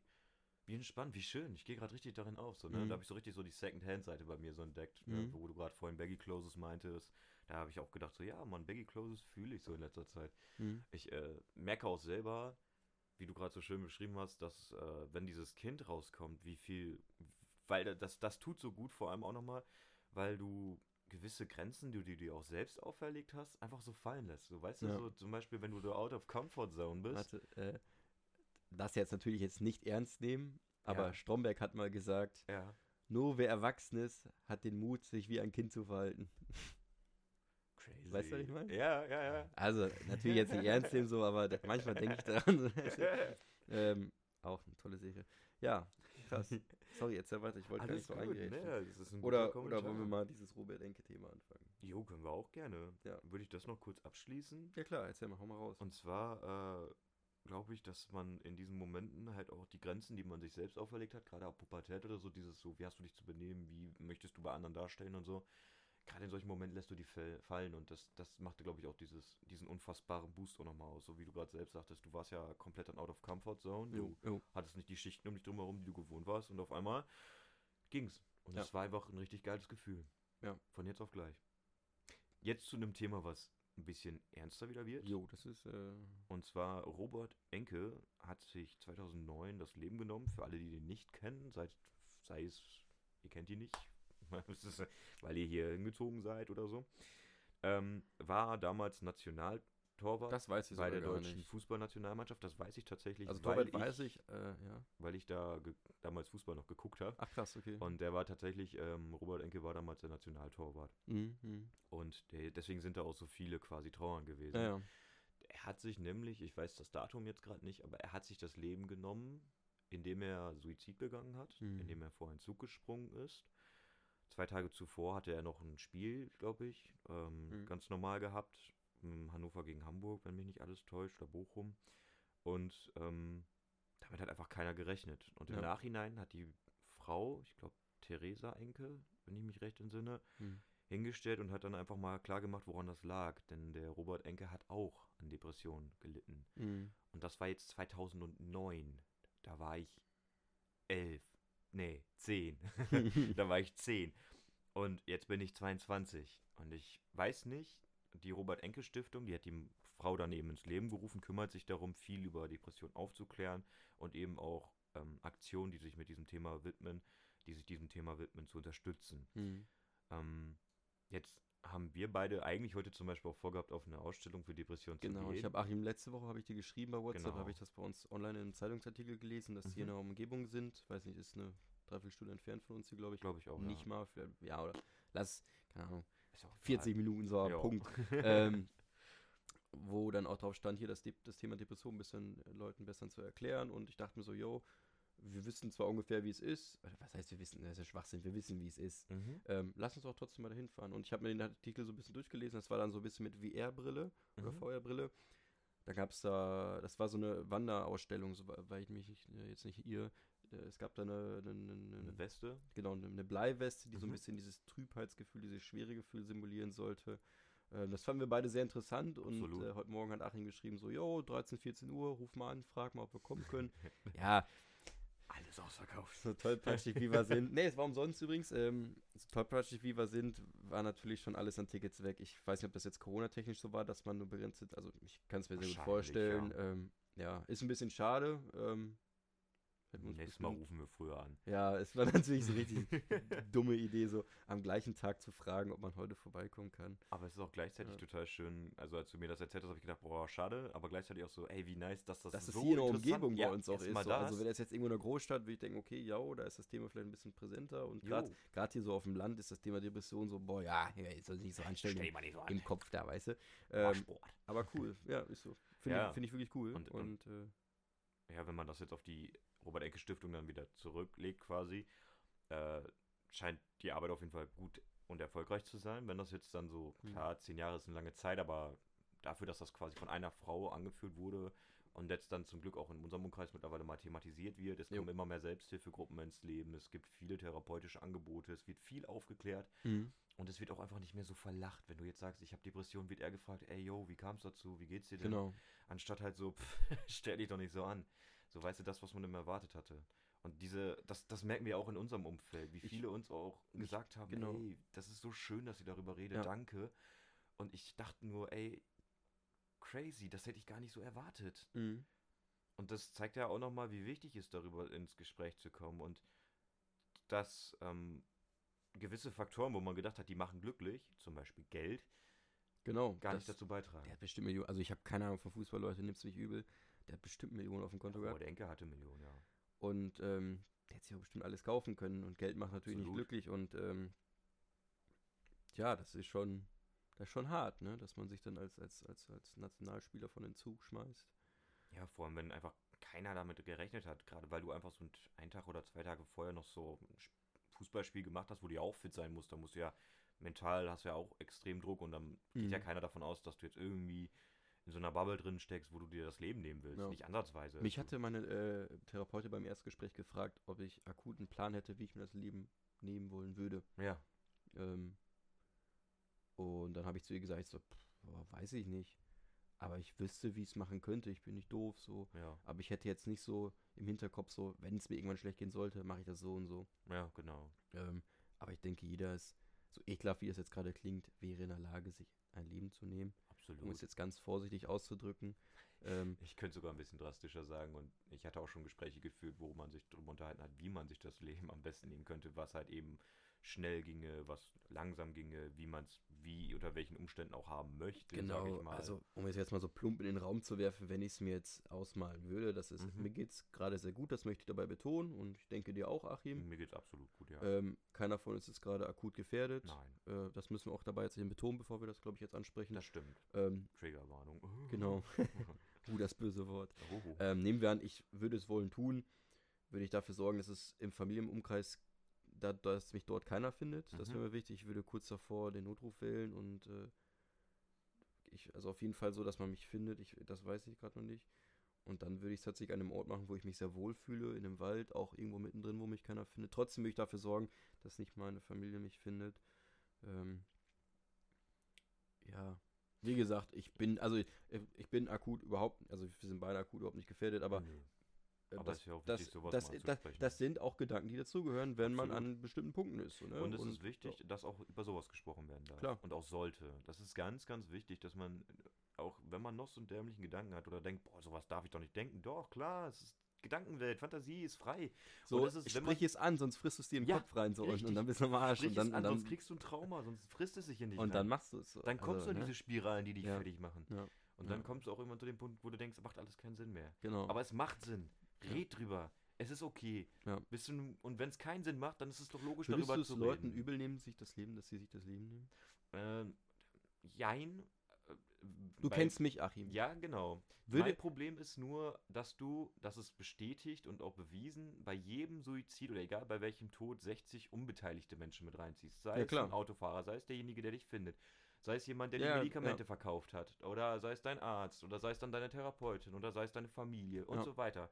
wie entspannt, wie schön. Ich gehe gerade richtig darin auf. So, ne? Mhm. Da habe ich so richtig so die Second-Hand-Seite bei mir so entdeckt, ne? Mhm. wo du gerade vorhin Baggy Closes meintest. Da habe ich auch gedacht, so ja, man, Baggy Closes fühle ich so in letzter Zeit. Mhm. Ich äh, merke auch selber, wie du gerade so schön beschrieben hast, dass äh, wenn dieses Kind rauskommt, wie viel, weil da- das, das tut so gut, vor allem auch nochmal, weil du gewisse Grenzen, die du dir auch selbst auferlegt hast, einfach so fallen lässt. So, weißt Ja. du, so zum Beispiel, wenn du so out of comfort zone bist. Warte, äh, das jetzt natürlich jetzt nicht ernst nehmen, aber Ja. Stromberg hat mal gesagt, Ja. nur wer erwachsen ist, hat den Mut, sich wie ein Kind zu verhalten. Crazy. Weißt du, was ich meine? Ja, ja, ja. Also, natürlich jetzt nicht ernst nehmen so, aber manchmal denke ich daran. ähm, auch eine tolle Serie. Ja, krass. Sorry, erzähl weiter, ich wollte gar nicht so gut, eingehen. ne? Das ist ein Oder, oder wollen wir mal dieses Robert-Enke-Thema anfangen? Jo, können wir auch gerne. Ja. Würde ich das noch kurz abschließen? Ja klar, erzähl mal, hau mal raus. Und zwar äh, glaube ich, dass man in diesen Momenten halt auch die Grenzen, die man sich selbst auferlegt hat, gerade auch Pubertät oder so, dieses so, wie hast du dich zu benehmen, wie möchtest du bei anderen darstellen und so, gerade in solchen Momenten lässt du die fall- fallen und das, das machte, glaube ich, auch dieses, diesen unfassbaren Boost auch nochmal aus. So wie du gerade selbst sagtest, du warst ja komplett dann out of comfort zone, du Jo, jo. hattest nicht die Schichten um dich drumherum, die du gewohnt warst und auf einmal ging's. Und Ja. es war einfach ein richtig geiles Gefühl. Ja. Von jetzt auf gleich. Jetzt zu einem Thema, was ein bisschen ernster wieder wird. Jo, das ist, äh, Und zwar Robert Enke hat sich 2009 das Leben genommen. Für alle, die den nicht kennen, seit, sei es, ihr kennt ihn nicht, weil ihr hier hingezogen seid oder so. Ähm, war damals Nationaltorwart das weiß ich bei der deutschen. Fußballnationalmannschaft. Das weiß ich tatsächlich, Also Torwart weiß ich, äh, ja. weil ich da damals Fußball noch geguckt habe. Ach krass, okay. Und der war tatsächlich, ähm, Robert Enke war damals der Nationaltorwart. Mhm. Und der, deswegen sind da auch so viele quasi Trauern gewesen. Ja, ja. Er hat sich nämlich, ich weiß das Datum jetzt gerade nicht, aber er hat sich das Leben genommen, indem er Suizid begangen hat, Mhm. indem er vor einen Zug gesprungen ist. Zwei Tage zuvor hatte er noch ein Spiel, glaube ich, ähm, Mhm. ganz normal gehabt. m, Hannover gegen Hamburg, wenn mich nicht alles täuscht, oder Bochum. Und ähm, damit hat einfach keiner gerechnet. Und im Ja. Nachhinein hat die Frau, ich glaube Theresa Enke, wenn ich mich recht entsinne, Mhm. hingestellt und hat dann einfach mal klar gemacht, woran das lag. Denn der Robert Enke hat auch an Depressionen gelitten. Mhm. Und das war jetzt 2009. Da war ich elf. Nee, zehn. da war ich zehn. Und jetzt bin ich 22. Und ich weiß nicht, die Robert Enke Stiftung, die hat die Frau daneben ins Leben gerufen, kümmert sich darum, viel über Depression aufzuklären und eben auch ähm, Aktionen, die sich mit diesem Thema widmen, die sich diesem Thema widmen, zu unterstützen. Mhm. Ähm, jetzt haben wir beide eigentlich heute zum Beispiel auch vorgehabt, auf eine Ausstellung für Depressionen Genau, zu gehen. ich habe Achim letzte Woche habe ich dir geschrieben bei WhatsApp, Genau. habe ich das bei uns online in einem Zeitungsartikel gelesen, dass die in Mhm. der Umgebung sind. Weiß nicht, ist eine Dreiviertelstunde entfernt von uns hier, glaube ich. glaube ich auch. Nicht ja. mal, ja, oder lass, keine Ahnung, Ist auch egal. 40 Minuten so Ja. Punkt. ähm, wo dann auch drauf stand, hier das, das Thema Depression ein bisschen Leuten besser zu erklären. Und ich dachte mir so, yo, wir wissen zwar ungefähr, wie es ist. Oder Was heißt, wir wissen, das ist ja Schwachsinn, wir wissen, wie es ist. Mhm. Ähm, lass uns auch trotzdem mal dahin fahren. Und ich habe mir den Artikel so ein bisschen durchgelesen. Das war dann so ein bisschen mit VR-Brille oder Mhm. VR-Brille. Da gab es da, das war so eine Wanderausstellung, so, weil ich mich nicht, äh, jetzt nicht irre. Äh, Es gab da eine, eine, eine, Eine Weste. genau, eine, Bleiweste, die so ein Mhm. bisschen dieses Trübheitsgefühl, dieses schwere Gefühl simulieren sollte. Ähm, das fanden wir beide sehr interessant und Absolut. äh, heute Morgen hat Achim geschrieben, so, yo, 13, 14 Uhr, ruf mal an, frag mal, ob wir kommen können. ja, Alles ausverkauft. so tollpatschig wie wir sind. Nee, es war umsonst übrigens. Ähm, so tollpatschig wie wir sind, war natürlich schon alles an Tickets weg. Ich weiß nicht, ob das jetzt Corona-technisch so war, dass man nur begrenzt, also ich kann es mir sehr gut vorstellen. Ja. Ähm, ja, ist ein bisschen schade. Ähm, Nächstes Mal rufen wir früher an. Ja, es war natürlich so richtig dumme Idee, so am gleichen Tag zu fragen, ob man heute vorbeikommen kann. Aber es ist auch gleichzeitig Ja. total schön. Also als du mir das erzählt hast, habe ich gedacht, boah, schade. Aber gleichzeitig auch so, ey, wie nice, dass das, Dass es so hier in der Umgebung bei ja, uns auch ist. So. das. Also wenn das jetzt irgendwo in einer Großstadt, würde ich denken, okay, ja, da ist das Thema vielleicht ein bisschen präsenter. Und gerade hier so auf dem Land ist das Thema Depression so, boah, ja, soll sich nicht so anstellen Stell im, mal nicht so an. im Kopf da, weißt du. Ähm, aber cool, ja, ist so. Finde Ja. ich, find ich wirklich cool. Und- Und, und- äh, ja, wenn man das jetzt auf die Robert-Enke-Stiftung dann wieder zurücklegt quasi, äh, scheint die Arbeit auf jeden Fall gut und erfolgreich zu sein. Wenn das jetzt dann so, Mhm. klar, zehn Jahre ist eine lange Zeit, aber dafür, dass das quasi von einer Frau angeführt wurde und jetzt dann zum Glück auch in unserem Umkreis mittlerweile mal thematisiert wird, es Jo. kommen immer mehr Selbsthilfegruppen ins Leben, es gibt viele therapeutische Angebote, es wird viel aufgeklärt mhm. und es wird auch einfach nicht mehr so verlacht. Wenn du jetzt sagst, ich habe Depression, wird er gefragt, ey, yo, wie kam es dazu, wie geht's dir denn? genau. Anstatt halt so, pff, stell dich doch nicht so an. So weißt du das, was man immer erwartet hatte. Und diese, das, das merken wir auch in unserem Umfeld, wie Ich- viele uns auch mich- gesagt haben, genau. ey, das ist so schön, dass ihr darüber redet, Ja. danke. Und ich dachte nur, ey, crazy, das hätte ich gar nicht so erwartet. Mhm. Und das zeigt ja auch nochmal, wie wichtig es ist, darüber ins Gespräch zu kommen. Und dass ähm, gewisse Faktoren, wo man gedacht hat, die machen glücklich, zum Beispiel Geld, Genau. gar nicht das- dazu beitragen. Der hat bestimmt Millionen, also ich habe keine Ahnung von Fußball, Leute, nimm's nicht übel. Der hat bestimmt Millionen auf dem Konto Aber gehabt. der Enke hatte Millionen, ja. Und ähm, der hätte sich auch bestimmt alles kaufen können. Und Geld macht natürlich nicht Absolut. glücklich. Und ähm, ja, das ist schon, das ist schon hart, ne? Dass man sich dann als, als, als, als Nationalspieler von den Zug schmeißt. Ja, vor allem, wenn einfach keiner damit gerechnet hat, gerade weil du einfach so ein- einen Tag oder zwei Tage vorher noch so ein Fußballspiel gemacht hast, wo du ja auch fit sein musst, da musst du ja mental hast du ja auch extrem Druck und dann geht ja Mhm. keiner davon aus, dass du jetzt irgendwie in so einer Bubble drin steckst, wo du dir das Leben nehmen willst. Ja. Nicht ansatzweise. Mich Du- hatte meine äh, Therapeutin beim Erstgespräch gefragt, ob ich akut einen Plan hätte, wie ich mir das Leben nehmen wollen würde. Ja, Ähm, und dann habe ich zu ihr gesagt, ich so, pff, weiß ich nicht. Aber ich wüsste, wie ich es machen könnte. Ich bin nicht doof, so. ja, Aber ich hätte jetzt nicht so im Hinterkopf so, wenn es mir irgendwann schlecht gehen sollte, mache ich das so und so. ja, genau. Ähm, aber ich denke, jeder ist, so ekelhaft wie es jetzt gerade klingt, wäre in der Lage, sich ein Leben zu nehmen. Um es Absolut. jetzt ganz vorsichtig auszudrücken. Ähm, Ich könnte sogar ein bisschen drastischer sagen und ich hatte auch schon Gespräche geführt, wo man sich darüber unterhalten hat, wie man sich das Leben am besten nehmen könnte, was halt eben schnell ginge, was langsam ginge, wie man es wie unter welchen Umständen auch haben möchte, genau, ich mal. also um es jetzt mal so plump in den Raum zu werfen, wenn ich es mir jetzt ausmalen würde, das ist, Mhm. mir geht es gerade sehr gut, das möchte ich dabei betonen und ich denke dir auch, Achim. Mir geht's absolut gut, ja. Ähm, keiner von uns ist gerade akut gefährdet. Nein, Äh, das müssen wir auch dabei jetzt eben betonen, bevor wir das, glaube ich, jetzt ansprechen. das stimmt. Ähm, Triggerwarnung. genau. uh, das böse Wort. Ähm, nehmen wir an, ich würde es wollen tun, würde ich dafür sorgen, dass es im Familienumkreis, da, dass mich dort keiner findet. Das Mhm. wäre mir wichtig. Ich würde kurz davor den Notruf wählen und äh, ich, also auf jeden Fall so, dass man mich findet. Ich, das weiß ich gerade noch nicht. Und dann würde ich es tatsächlich an einem Ort machen, wo ich mich sehr wohl fühle, in einem Wald, auch irgendwo mittendrin, wo mich keiner findet. Trotzdem würde ich dafür sorgen, dass nicht meine Familie mich findet. Ähm, ja, wie gesagt, ich bin, also ich, ich bin akut überhaupt, also wir sind beide akut überhaupt nicht gefährdet, aber Nö. Äh, Aber das, ist ja auch das, wichtig, sowas das, mal das, das sind auch Gedanken, die dazugehören, wenn man Absolut. an bestimmten Punkten ist. So, ne? Und es ist wichtig, dass auch über sowas gesprochen werden darf. Klar. Und auch sollte. Das ist ganz, ganz wichtig, dass man, auch wenn man noch so einen dämlichen Gedanken hat oder denkt, boah, sowas darf ich doch nicht denken. Doch, klar, es ist Gedankenwelt, Fantasie ist frei. so, und das ist, man- sprich es an, sonst frisst du es dir in den Ja, Kopf rein so und, und richtig. dann bist du am Arsch Sprich und dann, es an, und dann, sonst kriegst du ein Trauma, sonst frisst es sich in dich und rein. dann machst du es so. Dann kommst also, du in ne? diese Spiralen, die dich Ja. fertig machen. Ja, Und dann Ja. kommst du auch irgendwann zu dem Punkt, wo du denkst, macht alles keinen Sinn mehr. genau. Aber es macht Sinn. Red drüber. Es ist okay. Ja. Bist du, und wenn es keinen Sinn macht, dann ist es doch logisch, du darüber es zu Leuten reden. übel nehmen, sich das Leben, dass sie sich das Leben nehmen? Ähm, jein. Äh, Du kennst mich, Achim. Ja, genau. Würde- mein Problem ist nur, dass du, das ist bestätigt und auch bewiesen, bei jedem Suizid oder egal bei welchem Tod 60 unbeteiligte Menschen mit reinziehst. Sei Ja, es ein Autofahrer, sei es derjenige, der dich findet, sei es jemand, der Ja, die Medikamente ja. verkauft hat, oder sei es dein Arzt, oder sei es dann deine Therapeutin, oder sei es deine Familie und Ja. so weiter.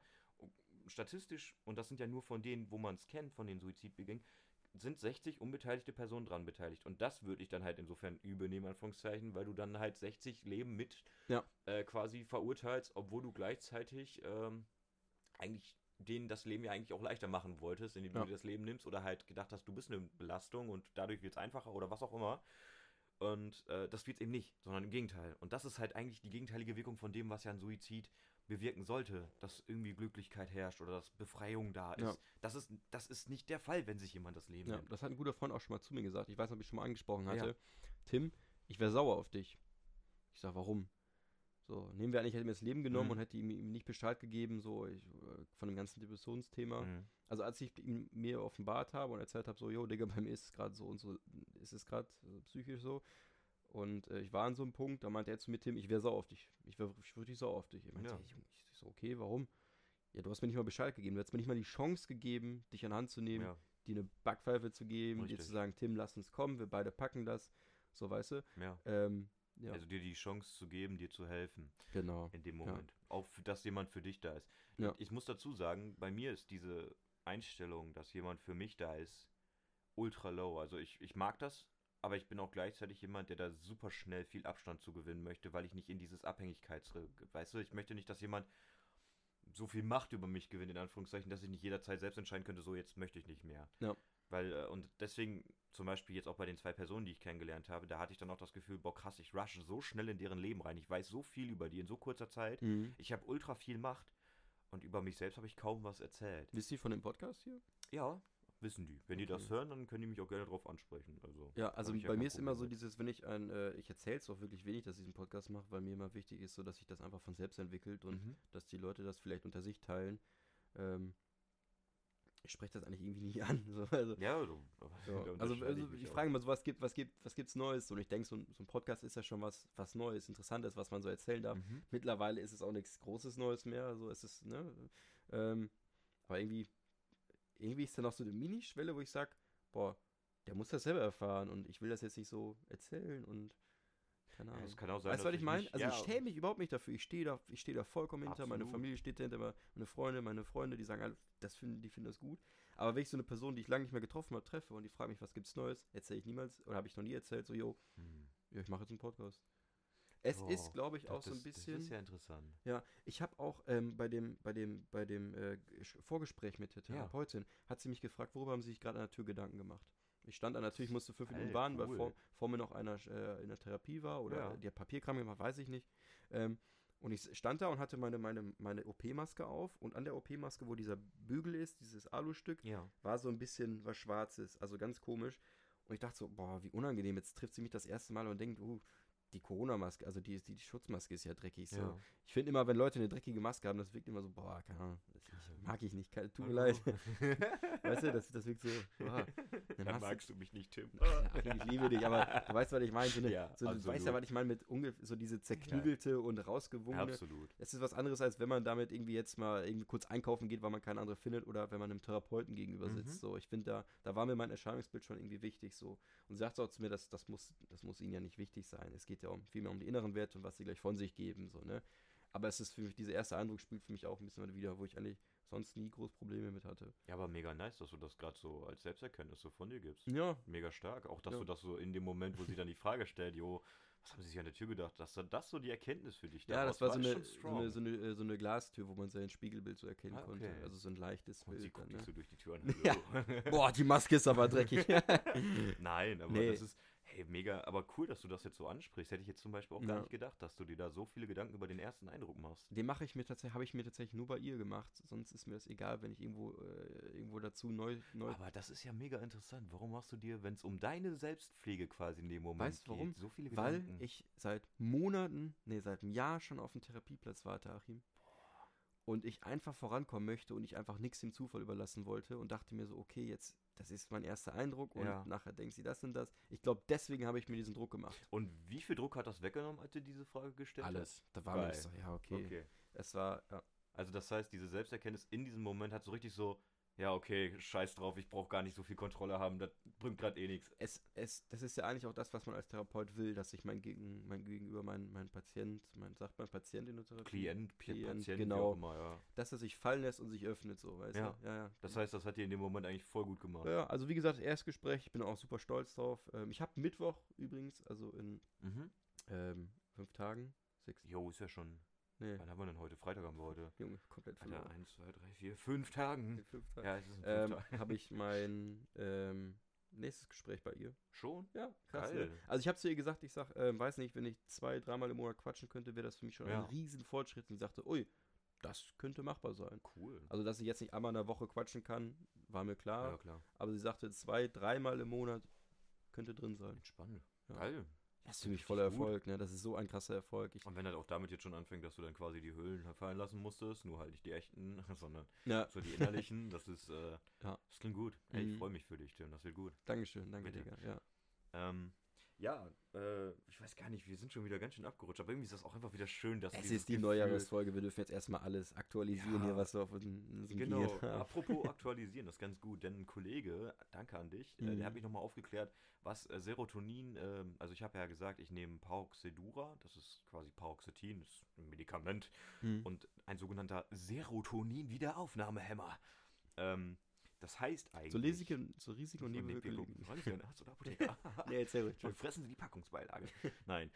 Statistisch, und das sind ja nur von denen, wo man es kennt, von den Suizidbegängen, sind 60 unbeteiligte Personen dran beteiligt. Und das würde ich dann halt insofern übel nehmen, Anführungszeichen, weil du dann halt 60 Leben mit Ja. äh, quasi verurteilst, obwohl du gleichzeitig ähm, eigentlich denen das Leben ja eigentlich auch leichter machen wolltest, indem Ja. du dir das Leben nimmst oder halt gedacht hast, du bist eine Belastung und dadurch wird es einfacher oder was auch immer. Und äh, das wird es eben nicht, sondern im Gegenteil. Und das ist halt eigentlich die gegenteilige Wirkung von dem, was ja ein Suizid bewirken sollte, dass irgendwie Glücklichkeit herrscht oder dass Befreiung da ist. Ja. Das ist, das ist nicht der Fall, wenn sich jemand das Leben Ja, nimmt. das hat ein guter Freund auch schon mal zu mir gesagt. Ich weiß nicht, ob ich schon mal angesprochen hatte. Ja. Tim, ich wäre sauer auf dich. Ich sag, warum? So, nehmen wir an, ich hätte mir das Leben genommen Mhm. und hätte ihm, ihm nicht Bescheid gegeben, so ich, äh, von dem ganzen Depressionsthema. Mhm. Also als ich ihm mir offenbart habe und erzählt habe, so, jo, Digga, bei mir ist es gerade so und so, ist es gerade äh, psychisch so. Und äh, ich war an so einem Punkt, da meinte er zu mir, Tim, ich wäre sauer auf dich. Ich wäre ich wirklich sauer auf dich. Ich meinte, Ja. hey, Junge, ich so, okay, warum? Ja, du hast mir nicht mal Bescheid gegeben. Du hast mir nicht mal die Chance gegeben, dich an Hand zu nehmen, Ja, dir eine Backpfeife zu geben, dir Richtig. zu sagen, Tim, lass uns kommen, wir beide packen das. So, weißt du? ja. Ähm, ja, Also dir die Chance zu geben, dir zu helfen genau. in dem Moment. Auch, f- dass jemand für dich da ist. Ja. Ich muss dazu sagen, bei mir ist diese Einstellung, dass jemand für mich da ist, ultra low. Also ich, ich mag das, aber ich bin auch gleichzeitig jemand, der da super schnell viel Abstand zu gewinnen möchte, weil ich nicht in dieses Abhängigkeits... Weißt du, ich möchte nicht, dass jemand so viel Macht über mich gewinnt, in Anführungszeichen, dass ich nicht jederzeit selbst entscheiden könnte, so jetzt möchte ich nicht mehr. Ja. Weil, äh, und deswegen, zum Beispiel jetzt auch bei den zwei Personen, die ich kennengelernt habe, da hatte ich dann auch das Gefühl, boah krass, ich rushe so schnell in deren Leben rein. Ich weiß so viel über die in so kurzer Zeit. Mhm. Ich habe ultra viel Macht und über mich selbst habe ich kaum was erzählt. Wisst ihr von dem Podcast hier? Ja, wissen die. Wenn die das Okay. hören, dann können die mich auch gerne drauf ansprechen. Also, Ja, also ja bei kein mir ist immer Problem so dieses, wenn ich ein, äh, ich erzähle es auch wirklich wenig, dass ich diesen Podcast mache, weil mir immer wichtig ist, so dass sich das einfach von selbst entwickelt und Mhm. dass die Leute das vielleicht unter sich teilen. Ähm, ich spreche das eigentlich irgendwie nie an. So, also, Ja, du, ja. da also, also ich ich frage mal so, was gibt, was gibt, was gibt's Neues? Und ich denke, so, ein- so ein Podcast ist ja schon was, was Neues, Interessantes, was man so erzählen darf. Mhm. Mittlerweile ist es auch nichts Großes Neues mehr. So ist es, ne? Ähm, aber irgendwie, irgendwie ist da noch so eine Minischwelle, wo ich sage, boah, der muss das selber erfahren und ich will das jetzt nicht so erzählen und keine Ja, Ahnung. es kann auch sein, weißt du, was ich meine? Also ja, ich schäme mich überhaupt nicht dafür. Ich stehe da, ich stehe da vollkommen hinter. Meine Absolut. Familie steht dahinter, meine- meine Freunde, meine Freunde, die sagen alle, das finden, die finden das gut. Aber wenn ich so eine Person, die ich lange nicht mehr getroffen habe, treffe und die fragen mich, was gibt's Neues, erzähle ich niemals oder habe ich noch nie erzählt, so, yo, Hm. ja, ich mache jetzt einen Podcast. Es Oh, ist, glaube ich, Das- auch so ein das- bisschen. Das ist ja interessant. Ja, ich habe auch ähm, bei dem, bei dem, bei dem äh, Vorgespräch mit der Ja. Therapeutin, hat sie mich gefragt, worüber haben Sie sich gerade an der Tür Gedanken gemacht? Ich stand da natürlich, musste fünf Minuten warten, weil cool. vor, vor mir noch einer äh, in der Therapie war oder Ja. hat Papierkram gemacht, weiß ich nicht. Ähm, und ich stand da und hatte meine, meine, meine OP-Maske auf und an der OP-Maske, wo dieser Bügel ist, dieses Alustück, Ja. war so ein bisschen was Schwarzes, also ganz komisch. Und ich dachte so, boah, wie unangenehm, jetzt trifft sie mich das erste Mal und denkt, uh, die Corona-Maske, also die, die, die Schutzmaske ist ja dreckig. So. Ja. Ich finde immer, wenn Leute eine dreckige Maske haben, das wirkt immer so, boah, keine Ahnung, das mag ich nicht, tut mir leid. weißt du, das, das wirkt so, boah. Dann magst du mich nicht, Tim. Ach, ich liebe dich, aber du weißt, was ich meine. So eine, Ja, so, du weißt ja, was ich meine mit so diese zerknügelte und rausgewungene. Absolut. Es ist was anderes, als wenn man damit irgendwie jetzt mal irgendwie kurz einkaufen geht, weil man keine andere findet oder wenn man einem Therapeuten gegenüber sitzt. Mhm. So, ich finde, da, da war mir mein Erscheinungsbild schon irgendwie wichtig. So. Und sie sagt auch zu mir, dass das muss, das muss ihnen ja nicht wichtig sein. Es geht ja um, vielmehr um die inneren Werte und was sie gleich von sich geben. So, ne? Aber es ist für mich, dieser erste Eindruck spielt für mich auch ein bisschen wieder, wo ich eigentlich sonst nie groß Probleme mit hatte. Ja, aber mega nice, dass du das gerade so als Selbsterkenntnis so von dir gibst. Ja, Mega stark. Auch, dass Ja. du das so in dem Moment, wo sie dann die Frage stellt, jo, was haben sie sich an der Tür gedacht, dass das so die Erkenntnis für dich ja, daraus das war so ist eine, so, eine, so, eine, äh, so eine Glastür, wo man sein Spiegelbild so erkennen Ah, konnte. okay. Also so ein leichtes Und sie Bild. guckt Dann, ne? so durch die Tür an. Ja. Boah, die Maske ist aber dreckig. Nein, aber Nee. das ist, hey, mega, aber cool, dass du das jetzt so ansprichst. Hätte ich jetzt zum Beispiel auch gar Ja. nicht gedacht, dass du dir da so viele Gedanken über den ersten Eindruck machst. Den mache ich mir tatsächlich, habe ich mir tatsächlich nur bei ihr gemacht. Sonst ist mir das egal, wenn ich irgendwo, äh, irgendwo dazu neu, neu. Aber das ist ja mega interessant. Warum machst du dir, wenn es um deine Selbstpflege quasi in dem Moment Weißt du warum? geht, so viele weil Gedanken? ich seit Monaten, nee, seit einem Jahr schon auf dem Therapieplatz warte, Achim. Und ich einfach vorankommen möchte und ich einfach nichts dem Zufall überlassen wollte und dachte mir so, okay, jetzt, das ist mein erster Eindruck und Ja. nachher denkt sie das und das. Ich glaube, deswegen habe ich mir diesen Druck gemacht. Und wie viel Druck hat das weggenommen, als du diese Frage gestellt Alles. Da war mir Geil. das so, ja, hast? okay. Okay. Es war, ja. Also das heißt, diese Selbsterkenntnis in diesem Moment hat so richtig so, ja, okay, scheiß drauf, ich brauche gar nicht so viel Kontrolle haben, das bringt gerade eh nichts. es, es, das ist ja eigentlich auch das, was man als Therapeut will, dass sich mein, Gegen, mein Gegenüber, mein, mein Patient, mein, sagt man Patient in der Therapie? Klient, Klient, Patient, genau. immer, ja. Dass er sich fallen lässt und sich öffnet, so, weißt Ja. du? Ja, ja. Das heißt, das hat dir in dem Moment eigentlich voll gut gemacht. ja, also wie gesagt, Erstgespräch, ich bin auch super stolz drauf. Ähm, ich habe Mittwoch übrigens, also in Mhm. ähm, fünf Tagen, sechs, Jo, ist ja schon. Nee, Wann haben wir denn heute? Freitag haben wir heute. Junge, komplett Alter, verloren. eins, zwei, drei, vier, fünf Tagen. In fünf Tagen. Ja, es ist in fünf Ähm, Tagen. habe ich mein ähm, nächstes Gespräch bei ihr. Schon? Ja, krass. Geil. Ne? Also ich habe zu ihr gesagt, ich sag, ähm, weiß nicht, wenn ich zwei, dreimal im Monat quatschen könnte, wäre das für mich schon Ja. ein riesen Fortschritt. Und sie sagte, ui, das könnte machbar sein. Cool. Also, dass ich jetzt nicht einmal in der Woche quatschen kann, war mir klar. ja, klar. Aber sie sagte, zwei, dreimal im Monat könnte drin sein. Spannend. Ja. Geil. Das ist für mich voller gut. Erfolg, ne? Das ist so ein krasser Erfolg. Ich, Und wenn halt auch damit jetzt schon anfängt, dass du dann quasi die Hüllen fallen lassen musstest, nur halt nicht die echten, sondern ja, so die innerlichen, das ist, äh, Ja. das klingt gut. Ey, ich Mhm. freue mich für dich, Tim, das wird gut. Dankeschön, danke, Bitte. Digga. Ja. Ähm, ja, äh, ich weiß gar nicht, wir sind schon wieder ganz schön abgerutscht, aber irgendwie ist das auch einfach wieder schön, dass Es dieses ist die Gefühl- Neujahresfolge, wir dürfen jetzt erstmal alles aktualisieren Ja. hier, was wir auf unserem Genau, apropos aktualisieren, das ist ganz gut, denn ein Kollege, danke an dich, äh, Mhm. der hat mich nochmal aufgeklärt, was äh, Serotonin, ähm, also ich habe ja gesagt, ich nehme Paroxydura, das ist quasi Paroxetin, das ist ein Medikament Hm. und ein sogenannter Serotonin-Wiederaufnahmehemmer. Ähm, das heißt eigentlich... So Risiken, so Risiken und Nebenwirkungen. Nee, erzähl ruhig. Und fressen Sie die Packungsbeilage. Nein.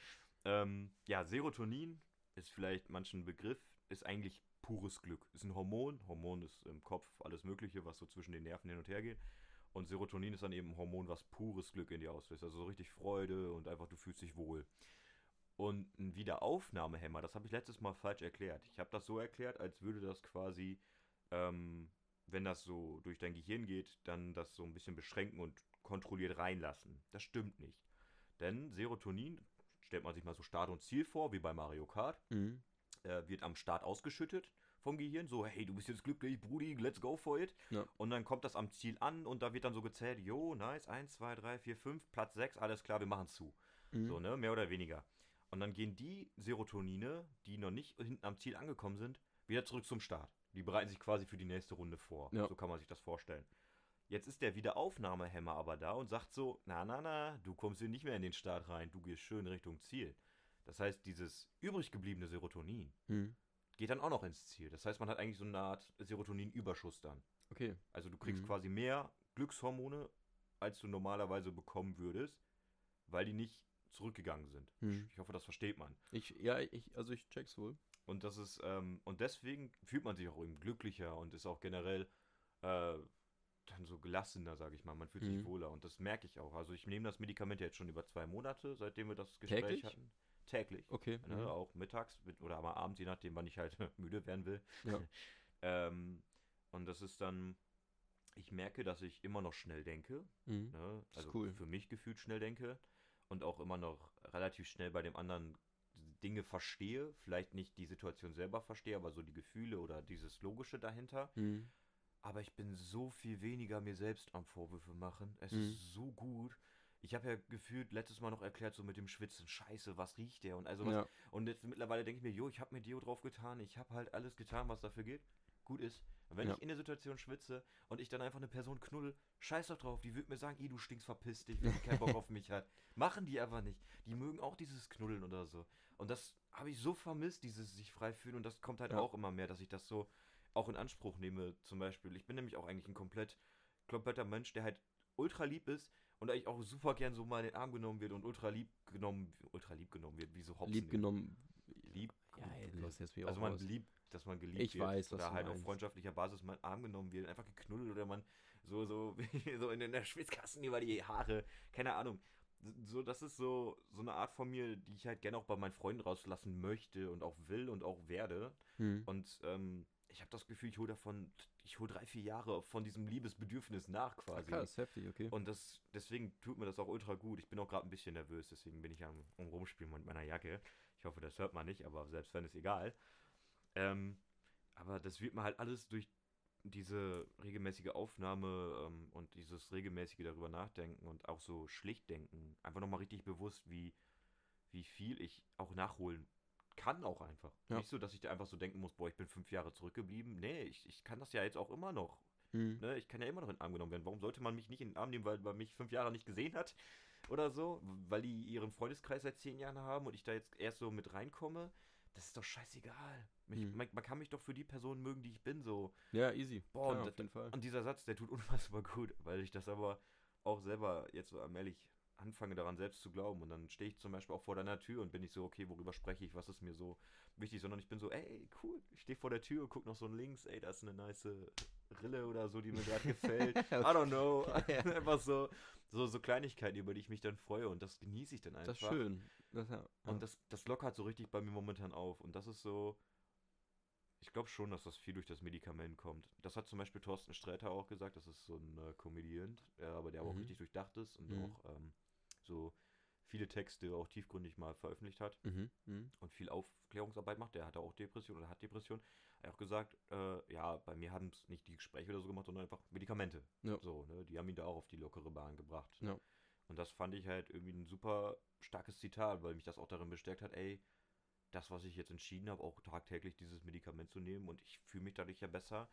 Ähm, ja, Serotonin ist vielleicht manchen Begriff, ist eigentlich pures Glück. Ist ein Hormon. Hormon ist im Kopf alles Mögliche, was so zwischen den Nerven hin und her geht. Und Serotonin ist dann eben ein Hormon, was pures Glück in dir auslöst. Also so richtig Freude und einfach du fühlst dich wohl. Und ein Wiederaufnahmehemmer, das habe ich letztes Mal falsch erklärt. Ich habe das so erklärt, als würde das quasi, ähm, wenn das so durch dein Gehirn geht, dann das so ein bisschen beschränken und kontrolliert reinlassen. Das stimmt nicht. Denn Serotonin, stellt man sich mal so Start und Ziel vor, wie bei Mario Kart, Mhm. äh, wird am Start ausgeschüttet vom Gehirn. So, hey, du bist jetzt glücklich, Brudi, let's go for it. Ja. Und dann kommt das am Ziel an und da wird dann so gezählt, jo, nice, 1, 2, 3, 4, 5, Platz 6, alles klar, wir machen zu. Mhm. So, ne, mehr oder weniger. Und dann gehen die Serotonine, die noch nicht hinten am Ziel angekommen sind, wieder zurück zum Start. Die bereiten sich quasi für die nächste Runde vor. Ja. So kann man sich das vorstellen. Jetzt ist der Wiederaufnahmehemmer aber da und sagt so, na, na, na, du kommst hier nicht mehr in den Start rein, du gehst schön Richtung Ziel. Das heißt, dieses übrig gebliebene Serotonin Mhm. geht dann auch noch ins Ziel. Das heißt, man hat eigentlich so eine Art Serotoninüberschuss dann. Okay. Also du kriegst Mhm. quasi mehr Glückshormone, als du normalerweise bekommen würdest, weil die nicht zurückgegangen sind. Mhm. Ich hoffe, das versteht man. Ich, ja, ich, also ich check's wohl. Und das ist, ähm, und deswegen fühlt man sich auch eben glücklicher und ist auch generell äh, dann so gelassener, sage ich mal. Man fühlt sich Mhm. wohler und das merke ich auch. Also ich nehme das Medikament jetzt schon über zwei Monate, seitdem wir das Gespräch Täglich? hatten. Täglich. Okay. Ne, Mhm. Auch mittags mit- oder mal abends, je nachdem, wann ich halt müde werden will. Ja. ähm, und das ist dann, ich merke, dass ich immer noch schnell denke. Mhm. Ne? Das ist Also cool. für mich gefühlt schnell denke und auch immer noch relativ schnell bei dem anderen Dinge verstehe. Vielleicht nicht die Situation selber verstehe, aber so die Gefühle oder dieses Logische dahinter. Mhm. Aber ich bin so viel weniger mir selbst am Vorwürfe machen. Es Mhm. ist so gut. Ich habe ja gefühlt letztes Mal noch erklärt, so mit dem Schwitzen, scheiße, was riecht der? Und also was, Ja. und jetzt mittlerweile denke ich mir, jo, ich habe mir Deo drauf getan, ich habe halt alles getan, was dafür geht. Gut ist. Und wenn Ja. ich in der Situation schwitze und ich dann einfach eine Person knuddel, scheiß doch drauf, die wird mir sagen, ey, du stinkst, verpiss dich, wenn die keinen Bock auf mich hat. Machen die einfach nicht. Die mögen auch dieses Knuddeln oder so. Und das habe ich so vermisst, dieses sich frei fühlen. Und das kommt halt Ja. auch immer mehr, dass ich das so auch in Anspruch nehme. Zum Beispiel, ich bin nämlich auch eigentlich ein komplett kompletter Mensch, der halt ultra lieb ist und eigentlich auch super gern so mal in den Arm genommen wird und ultra lieb genommen, ultra lieb genommen wird, wie so Hopsen. Lieb genommen. Lieb. Ja, ey, du hast jetzt wieder Also auch man raus. liebt, dass man geliebt Ich wird. weiß, oder halt auf freundschaftlicher Basis mal in den Arm genommen wird, einfach geknuddelt oder man so, so, so in der Schwitzkasten über die Haare. Keine Ahnung. So, das ist so, so eine Art von mir, die ich halt gerne auch bei meinen Freunden rauslassen möchte und auch will und auch werde. Mhm. Und ähm, ich habe das Gefühl, ich hole davon, ich hole drei, vier Jahre von diesem Liebesbedürfnis nach Ah, quasi. krass, heftig, okay. Und das, deswegen tut mir das auch ultra gut. Ich bin auch gerade ein bisschen nervös, deswegen bin ich am, am Rumspielen mit meiner Jacke. Ich hoffe, das hört man nicht, aber selbst wenn, ist egal. Ähm, aber das wird mir halt alles durch diese regelmäßige Aufnahme ähm, und dieses regelmäßige darüber nachdenken und auch so schlicht denken, einfach nochmal richtig bewusst, wie, wie viel ich auch nachholen kann auch einfach. Ja. Nicht so, dass ich da einfach so denken muss, boah, ich bin fünf Jahre zurückgeblieben. Nee, ich, ich kann das ja jetzt auch immer noch. Mhm. Ne, ich kann ja immer noch in den Arm genommen werden. Warum sollte man mich nicht in den Arm nehmen, weil man mich fünf Jahre nicht gesehen hat oder so? Weil die ihren Freundeskreis seit zehn Jahren haben und ich da jetzt erst so mit reinkomme? Das ist doch scheißegal. Mich, Mhm. man, man kann mich doch für die Person mögen, die ich bin, so. Ja, easy. Boah, Klar, und auf jeden Fall. Und dieser Satz, der tut unfassbar gut, weil ich das aber auch selber jetzt so allmählich anfange daran selbst zu glauben und dann stehe ich zum Beispiel auch vor deiner Tür und bin nicht so, okay, worüber spreche ich, was ist mir so wichtig, sondern ich bin so, ey, cool, ich stehe vor der Tür, guck noch so links, ey, da ist eine nice Rille oder so, die mir gerade gefällt, I don't know, einfach so, so, so Kleinigkeiten, über die ich mich dann freue und das genieße ich dann einfach. Das ist schön. Das, ja. Und das, das lockert so richtig bei mir momentan auf und das ist so, Ich glaube schon, dass das viel durch das Medikament kommt. Das hat zum Beispiel Thorsten Sträter auch gesagt, das ist so ein äh, Comedian, äh, aber der aber auch Mhm. richtig durchdacht ist und Mhm. auch ähm, so viele Texte auch tiefgründig mal veröffentlicht hat Mhm. Mhm. und viel Aufklärungsarbeit macht. Der hatte auch Depression oder hat Depression. Er hat auch gesagt, äh, ja, bei mir haben es nicht die Gespräche oder so gemacht, sondern einfach Medikamente. Ja. So, ne? Die haben ihn da auch auf die lockere Bahn gebracht. Ja. Und das fand ich halt irgendwie ein super starkes Zitat, weil mich das auch darin bestärkt hat, ey, das, was ich jetzt entschieden habe, auch tagtäglich dieses Medikament zu nehmen und ich fühle mich dadurch ja besser.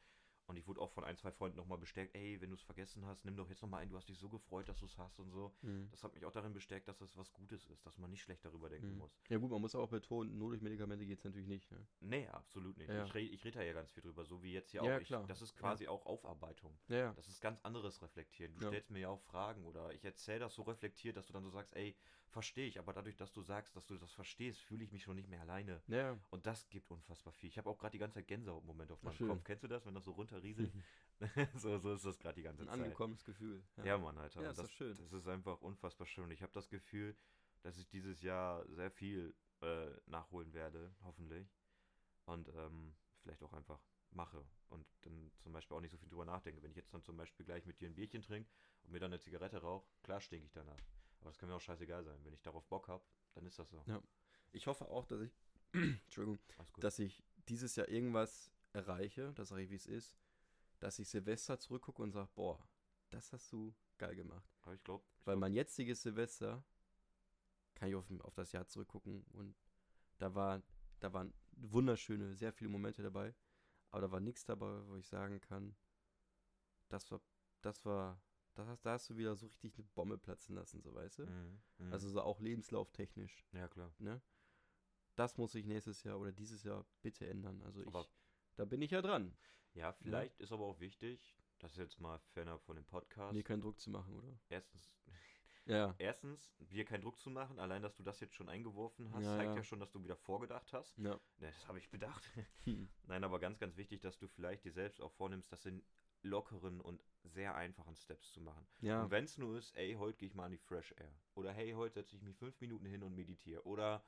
Und ich wurde auch von ein, zwei Freunden nochmal bestärkt, ey, wenn du es vergessen hast, nimm doch jetzt nochmal ein, du hast dich so gefreut, dass du es hast und so. Mhm. Das hat mich auch darin bestärkt, dass es was Gutes ist, dass man nicht schlecht darüber denken Mhm. muss. Ja gut, man muss auch betonen, nur durch Medikamente geht es natürlich nicht. Ne? Nee, absolut nicht. Ja. Ich, re ich rede da ja ganz viel drüber, so wie jetzt hier Ja, auch. Ich, klar. das ist quasi auch Aufarbeitung. Ja, ja. Das ist ganz anderes Reflektieren. Du Ja. stellst mir ja auch Fragen oder ich erzähle das so reflektiert, dass du dann so sagst, ey, verstehe ich, aber dadurch, dass du sagst, dass du das verstehst, fühle ich mich schon nicht mehr alleine. Ja, ja. Und das gibt unfassbar viel. Ich habe auch gerade die ganze Zeit Gänsehautmomente auf meinem. Kopf. Kennst du das, wenn das so runterrieselt? so, so ist das gerade die ganze Ein Zeit. angekommenes Gefühl. Ja, Mann, Alter. Ja, ist das, schön. Das ist einfach unfassbar schön. Ich habe das Gefühl, dass ich dieses Jahr sehr viel äh, nachholen werde, hoffentlich. Und ähm, vielleicht auch einfach mache. Und dann zum Beispiel auch nicht so viel drüber nachdenke. Wenn ich jetzt dann zum Beispiel gleich mit dir ein Bierchen trinke und mir dann eine Zigarette rauche, klar stinke ich danach. Aber das kann mir auch scheißegal sein. Wenn ich darauf Bock habe, dann ist das so. Ja. Ich hoffe auch, dass ich, Entschuldigung, dass ich dieses Jahr irgendwas erreiche, das sage ich, wie es ist, dass ich Silvester zurückgucke und sage, boah, das hast du geil gemacht. Aber ich glaube, Weil mein jetziges Silvester kann ich auf, auf das Jahr zurückgucken und da war, da waren wunderschöne, sehr viele Momente dabei, aber da war nichts dabei, wo ich sagen kann, das war, das war, da hast, da hast du wieder so richtig eine Bombe platzen lassen, so weißt du? Mhm, mhm. Also so auch lebenslauftechnisch, ja, klar. ne? Das muss ich nächstes Jahr oder dieses Jahr bitte ändern. Also ich, Aber- da bin ich ja dran, Ja, vielleicht ist aber auch wichtig, das ist jetzt mal fernab von dem Podcast. mir keinen Druck zu machen, oder? Erstens, Ja, erstens, dir keinen Druck zu machen, allein, dass du das jetzt schon eingeworfen hast, Ja, zeigt ja. ja. schon, dass du wieder vorgedacht hast. ja. Ne, das habe ich bedacht. Hm. Nein, aber ganz, ganz wichtig, dass du vielleicht dir selbst auch vornimmst, das in lockeren und sehr einfachen Steps zu machen. Ja, Und wenn es nur ist, ey, heute gehe ich mal an die Fresh Air. Oder hey, heute setze ich mich fünf Minuten hin und meditiere. Oder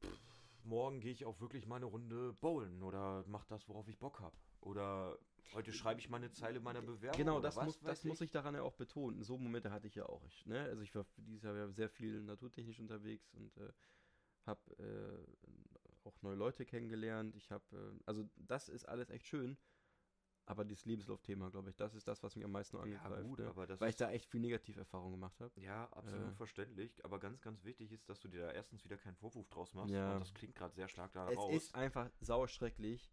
pff, morgen gehe ich auch wirklich mal eine Runde bowlen. Oder mach das, worauf ich Bock habe. Oder heute schreibe ich mal eine Zeile meiner Bewerbung. Genau, das, was muss, das muss ich daran ja auch betonen. So Momente hatte ich ja auch. Ich, ne? Also ich war dieses Jahr ja sehr viel naturtechnisch unterwegs und äh, habe äh, auch neue Leute kennengelernt. Ich habe, äh, also das ist alles echt schön. Aber dieses Lebenslaufthema, glaube ich, das ist das, was mich am meisten Ja, angreift. gut, ne? aber das Weil ich da echt viel Negativerfahrung gemacht habe. Ja, absolut Äh. verständlich. Aber ganz, ganz wichtig ist, dass du dir da erstens wieder keinen Vorwurf draus machst. Ja. Und das klingt gerade sehr stark da Es raus. ist einfach sauerschrecklich,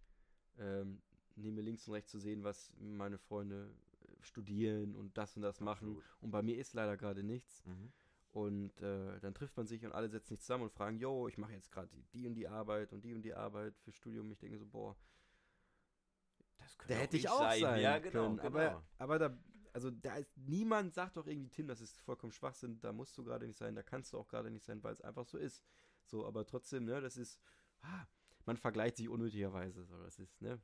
ähm, neben mir links und rechts zu sehen, was meine Freunde äh, studieren und das und das machen. Absolut. Und bei mir ist leider gerade nichts. Mhm. Und äh, dann trifft man sich und alle setzen sich zusammen und fragen, yo, ich mache jetzt gerade die, die und die Arbeit und die und die Arbeit für Studium. Ich denke so, boah, Das könnte da hätte ich auch sein, Ja, genau. können. genau. Aber, aber da, also da ist, niemand sagt doch irgendwie, Tim, das ist vollkommen Schwachsinn, da musst du gerade nicht sein, da kannst du auch gerade nicht sein, weil es einfach so ist. So, aber trotzdem, ne, das ist, ah, man vergleicht sich unnötigerweise, so, das ist, ne.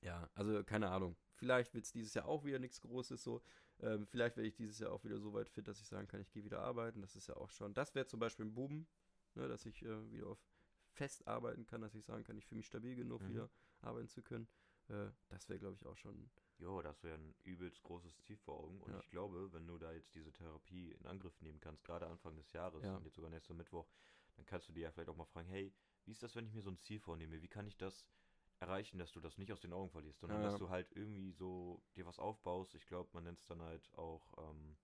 Ja, also keine Ahnung. Vielleicht wird es dieses Jahr auch wieder nichts Großes so. Ähm, vielleicht werde ich dieses Jahr auch wieder so weit fit, dass ich sagen kann, ich gehe wieder arbeiten. Das ist ja auch schon. Das wäre zum Beispiel ein Buben, ne, dass ich äh, wieder auf fest arbeiten kann, dass ich sagen kann, ich fühle mich stabil genug, Mhm. wieder arbeiten zu können. Äh, das wäre, glaube ich, auch schon. Jo, das wäre ein übelst großes Ziel vor Augen. Und Ja. ich glaube, wenn du da jetzt diese Therapie in Angriff nehmen kannst, gerade Anfang des Jahres Ja. und jetzt sogar nächster Mittwoch, dann kannst du dir ja vielleicht auch mal fragen, hey, wie ist das, wenn ich mir so ein Ziel vornehme? Wie kann ich das erreichen, dass du das nicht aus den Augen verlierst, sondern Ja. dass du halt irgendwie so dir was aufbaust. Ich glaube, man nennt es dann halt auch ähm,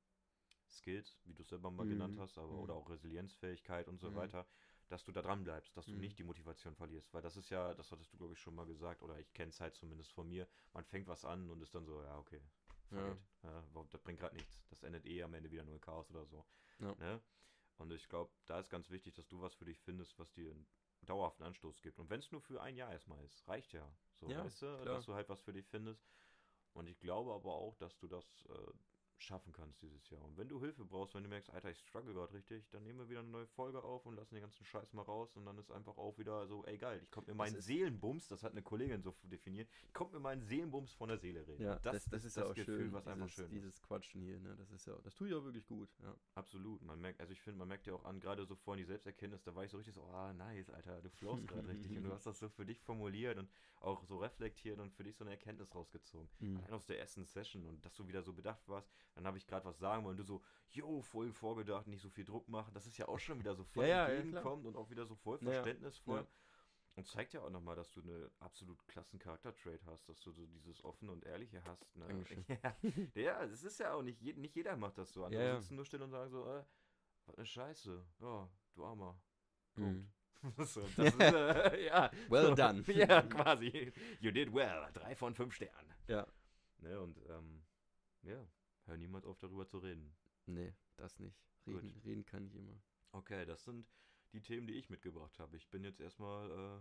Skills, wie du es selber mal Mhm. genannt hast, aber Mhm. oder auch Resilienzfähigkeit und so Mhm. weiter, dass du da dran bleibst, dass du Mhm. nicht die Motivation verlierst, weil das ist ja, das hattest du glaube ich schon mal gesagt oder ich kenne es halt zumindest von mir, man fängt was an und ist dann so, ja okay, Ja. Ja, das bringt gerade nichts, das endet eh am Ende wieder nur in Chaos oder so. Ja. Ne? Und ich glaube, da ist ganz wichtig, dass du was für dich findest, was dir einen dauerhaften Anstoß gibt. Und wenn es nur für ein Jahr erstmal ist, reicht ja. So, Ja, weißt du, klar. dass du halt was für dich findest. Und ich glaube aber auch, dass du das äh, schaffen kannst dieses Jahr. Und wenn du Hilfe brauchst, wenn du merkst, Alter, ich struggle gerade richtig, dann nehmen wir wieder eine neue Folge auf und lassen den ganzen Scheiß mal raus und dann ist einfach auch wieder so, ey geil, ich komme mir meinen ist- Seelenbums, das hat eine Kollegin so definiert, ich komme mir meinen Seelenbums von der Seele reden. Ja, Und das, das, ist ja auch Gefühl, schön, was einfach dieses, schön ist. dieses Quatschen hier, ne? Das ist ja, das tut ja auch wirklich gut, ja. Absolut. Man merkt, also ich finde, man merkt ja auch an, gerade so vorhin die Selbsterkenntnis, da war ich so richtig so, ah, nice, Alter, du flowst gerade richtig und du hast das so für dich formuliert und auch so reflektiert und für dich so eine Erkenntnis rausgezogen. Mhm. Allein aus der ersten Session und dass du wieder so bedacht warst, dann habe ich gerade was sagen wollen du so, jo, voll vorgedacht, nicht so viel Druck machen. Das ist ja auch schon wieder so voll Ja, ja, ja, entgegenkommt und auch wieder so voll verständnisvoll. Ja. Und zeigt ja auch nochmal, dass du eine absolut klassen Charaktertrait hast, dass du so dieses offene und ehrliche hast. Ne? Dankeschön. Ja, es ist ja auch nicht, je, nicht jeder macht das so. Andere Ja, sitzen nur still und sagen so, äh, was eine Scheiße. Ja, du Armer. Mhm. Punkt. so, das ist, äh, ja. Well so, done. Ja, quasi. You did well. Drei von fünf Sternen. Ja. Ne, und ähm, ja, hör niemand auf darüber zu reden. Nee, das nicht. Reden, Gut. reden kann ich immer. Okay, das sind die Themen, die ich mitgebracht habe. Ich bin jetzt erstmal, äh,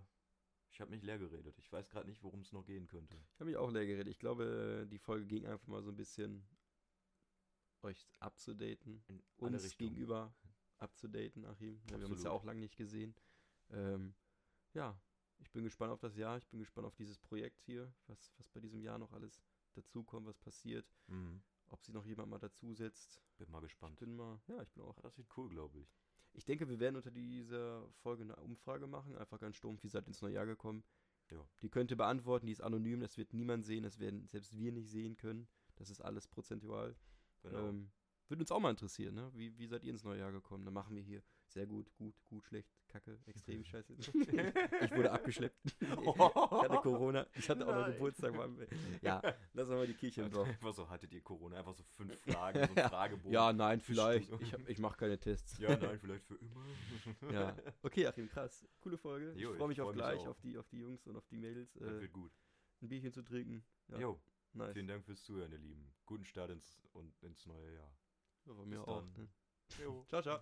ich habe mich leer geredet. Ich weiß gerade nicht, worum es noch gehen könnte. Ich habe mich auch leer geredet. Ich glaube, die Folge ging einfach mal so ein bisschen euch abzudaten. Uns Richtungen. gegenüber abzudaten, Achim. Ja, wir haben uns ja auch lange nicht gesehen. Ähm, ja, ich bin gespannt auf das Jahr. Ich bin gespannt auf dieses Projekt hier, was, was bei diesem Jahr noch alles dazukommt, was passiert. Mhm. Ob sich noch jemand mal dazusetzt. Bin mal Ich gespannt. bin mal, ja, ich bin auch. Das wird cool, glaube ich. Ich denke, wir werden unter dieser Folge eine Umfrage machen. Einfach ganz stumpf, wie seid ihr ins neue Jahr gekommen. Ja. Die könnt ihr beantworten, die ist anonym, das wird niemand sehen, das werden selbst wir nicht sehen können. Das ist alles prozentual. Genau. Ähm, würde uns auch mal interessieren, ne? Wie, wie seid ihr ins neue Jahr gekommen? Dann machen wir hier sehr gut, gut, gut, schlecht, kacke, extrem scheiße. ich wurde abgeschleppt. ich hatte Corona. Ich hatte auch noch Nein. Geburtstag. Mann. Ja, wir mal die Kirche im Dorf. einfach so, hattet ihr Corona? Einfach so fünf Fragen, so ein Ja. Fragebogen. Ja, nein, vielleicht. Ich, ich mache keine Tests. Ja, nein, vielleicht für immer. ja. Okay, Achim, krass. Coole Folge. Jo, ich freue ich mich auf freu mich gleich, auch. auf die, auf die Jungs und auf die Mädels. Das Äh, wird gut. ein Bierchen zu trinken. Ja, Jo, nice. vielen Dank fürs Zuhören, ihr Lieben. Guten Start ins, und ins neue Jahr. Ja, von mir Bis auch. dann. Ne? Jo. Ciao, ciao.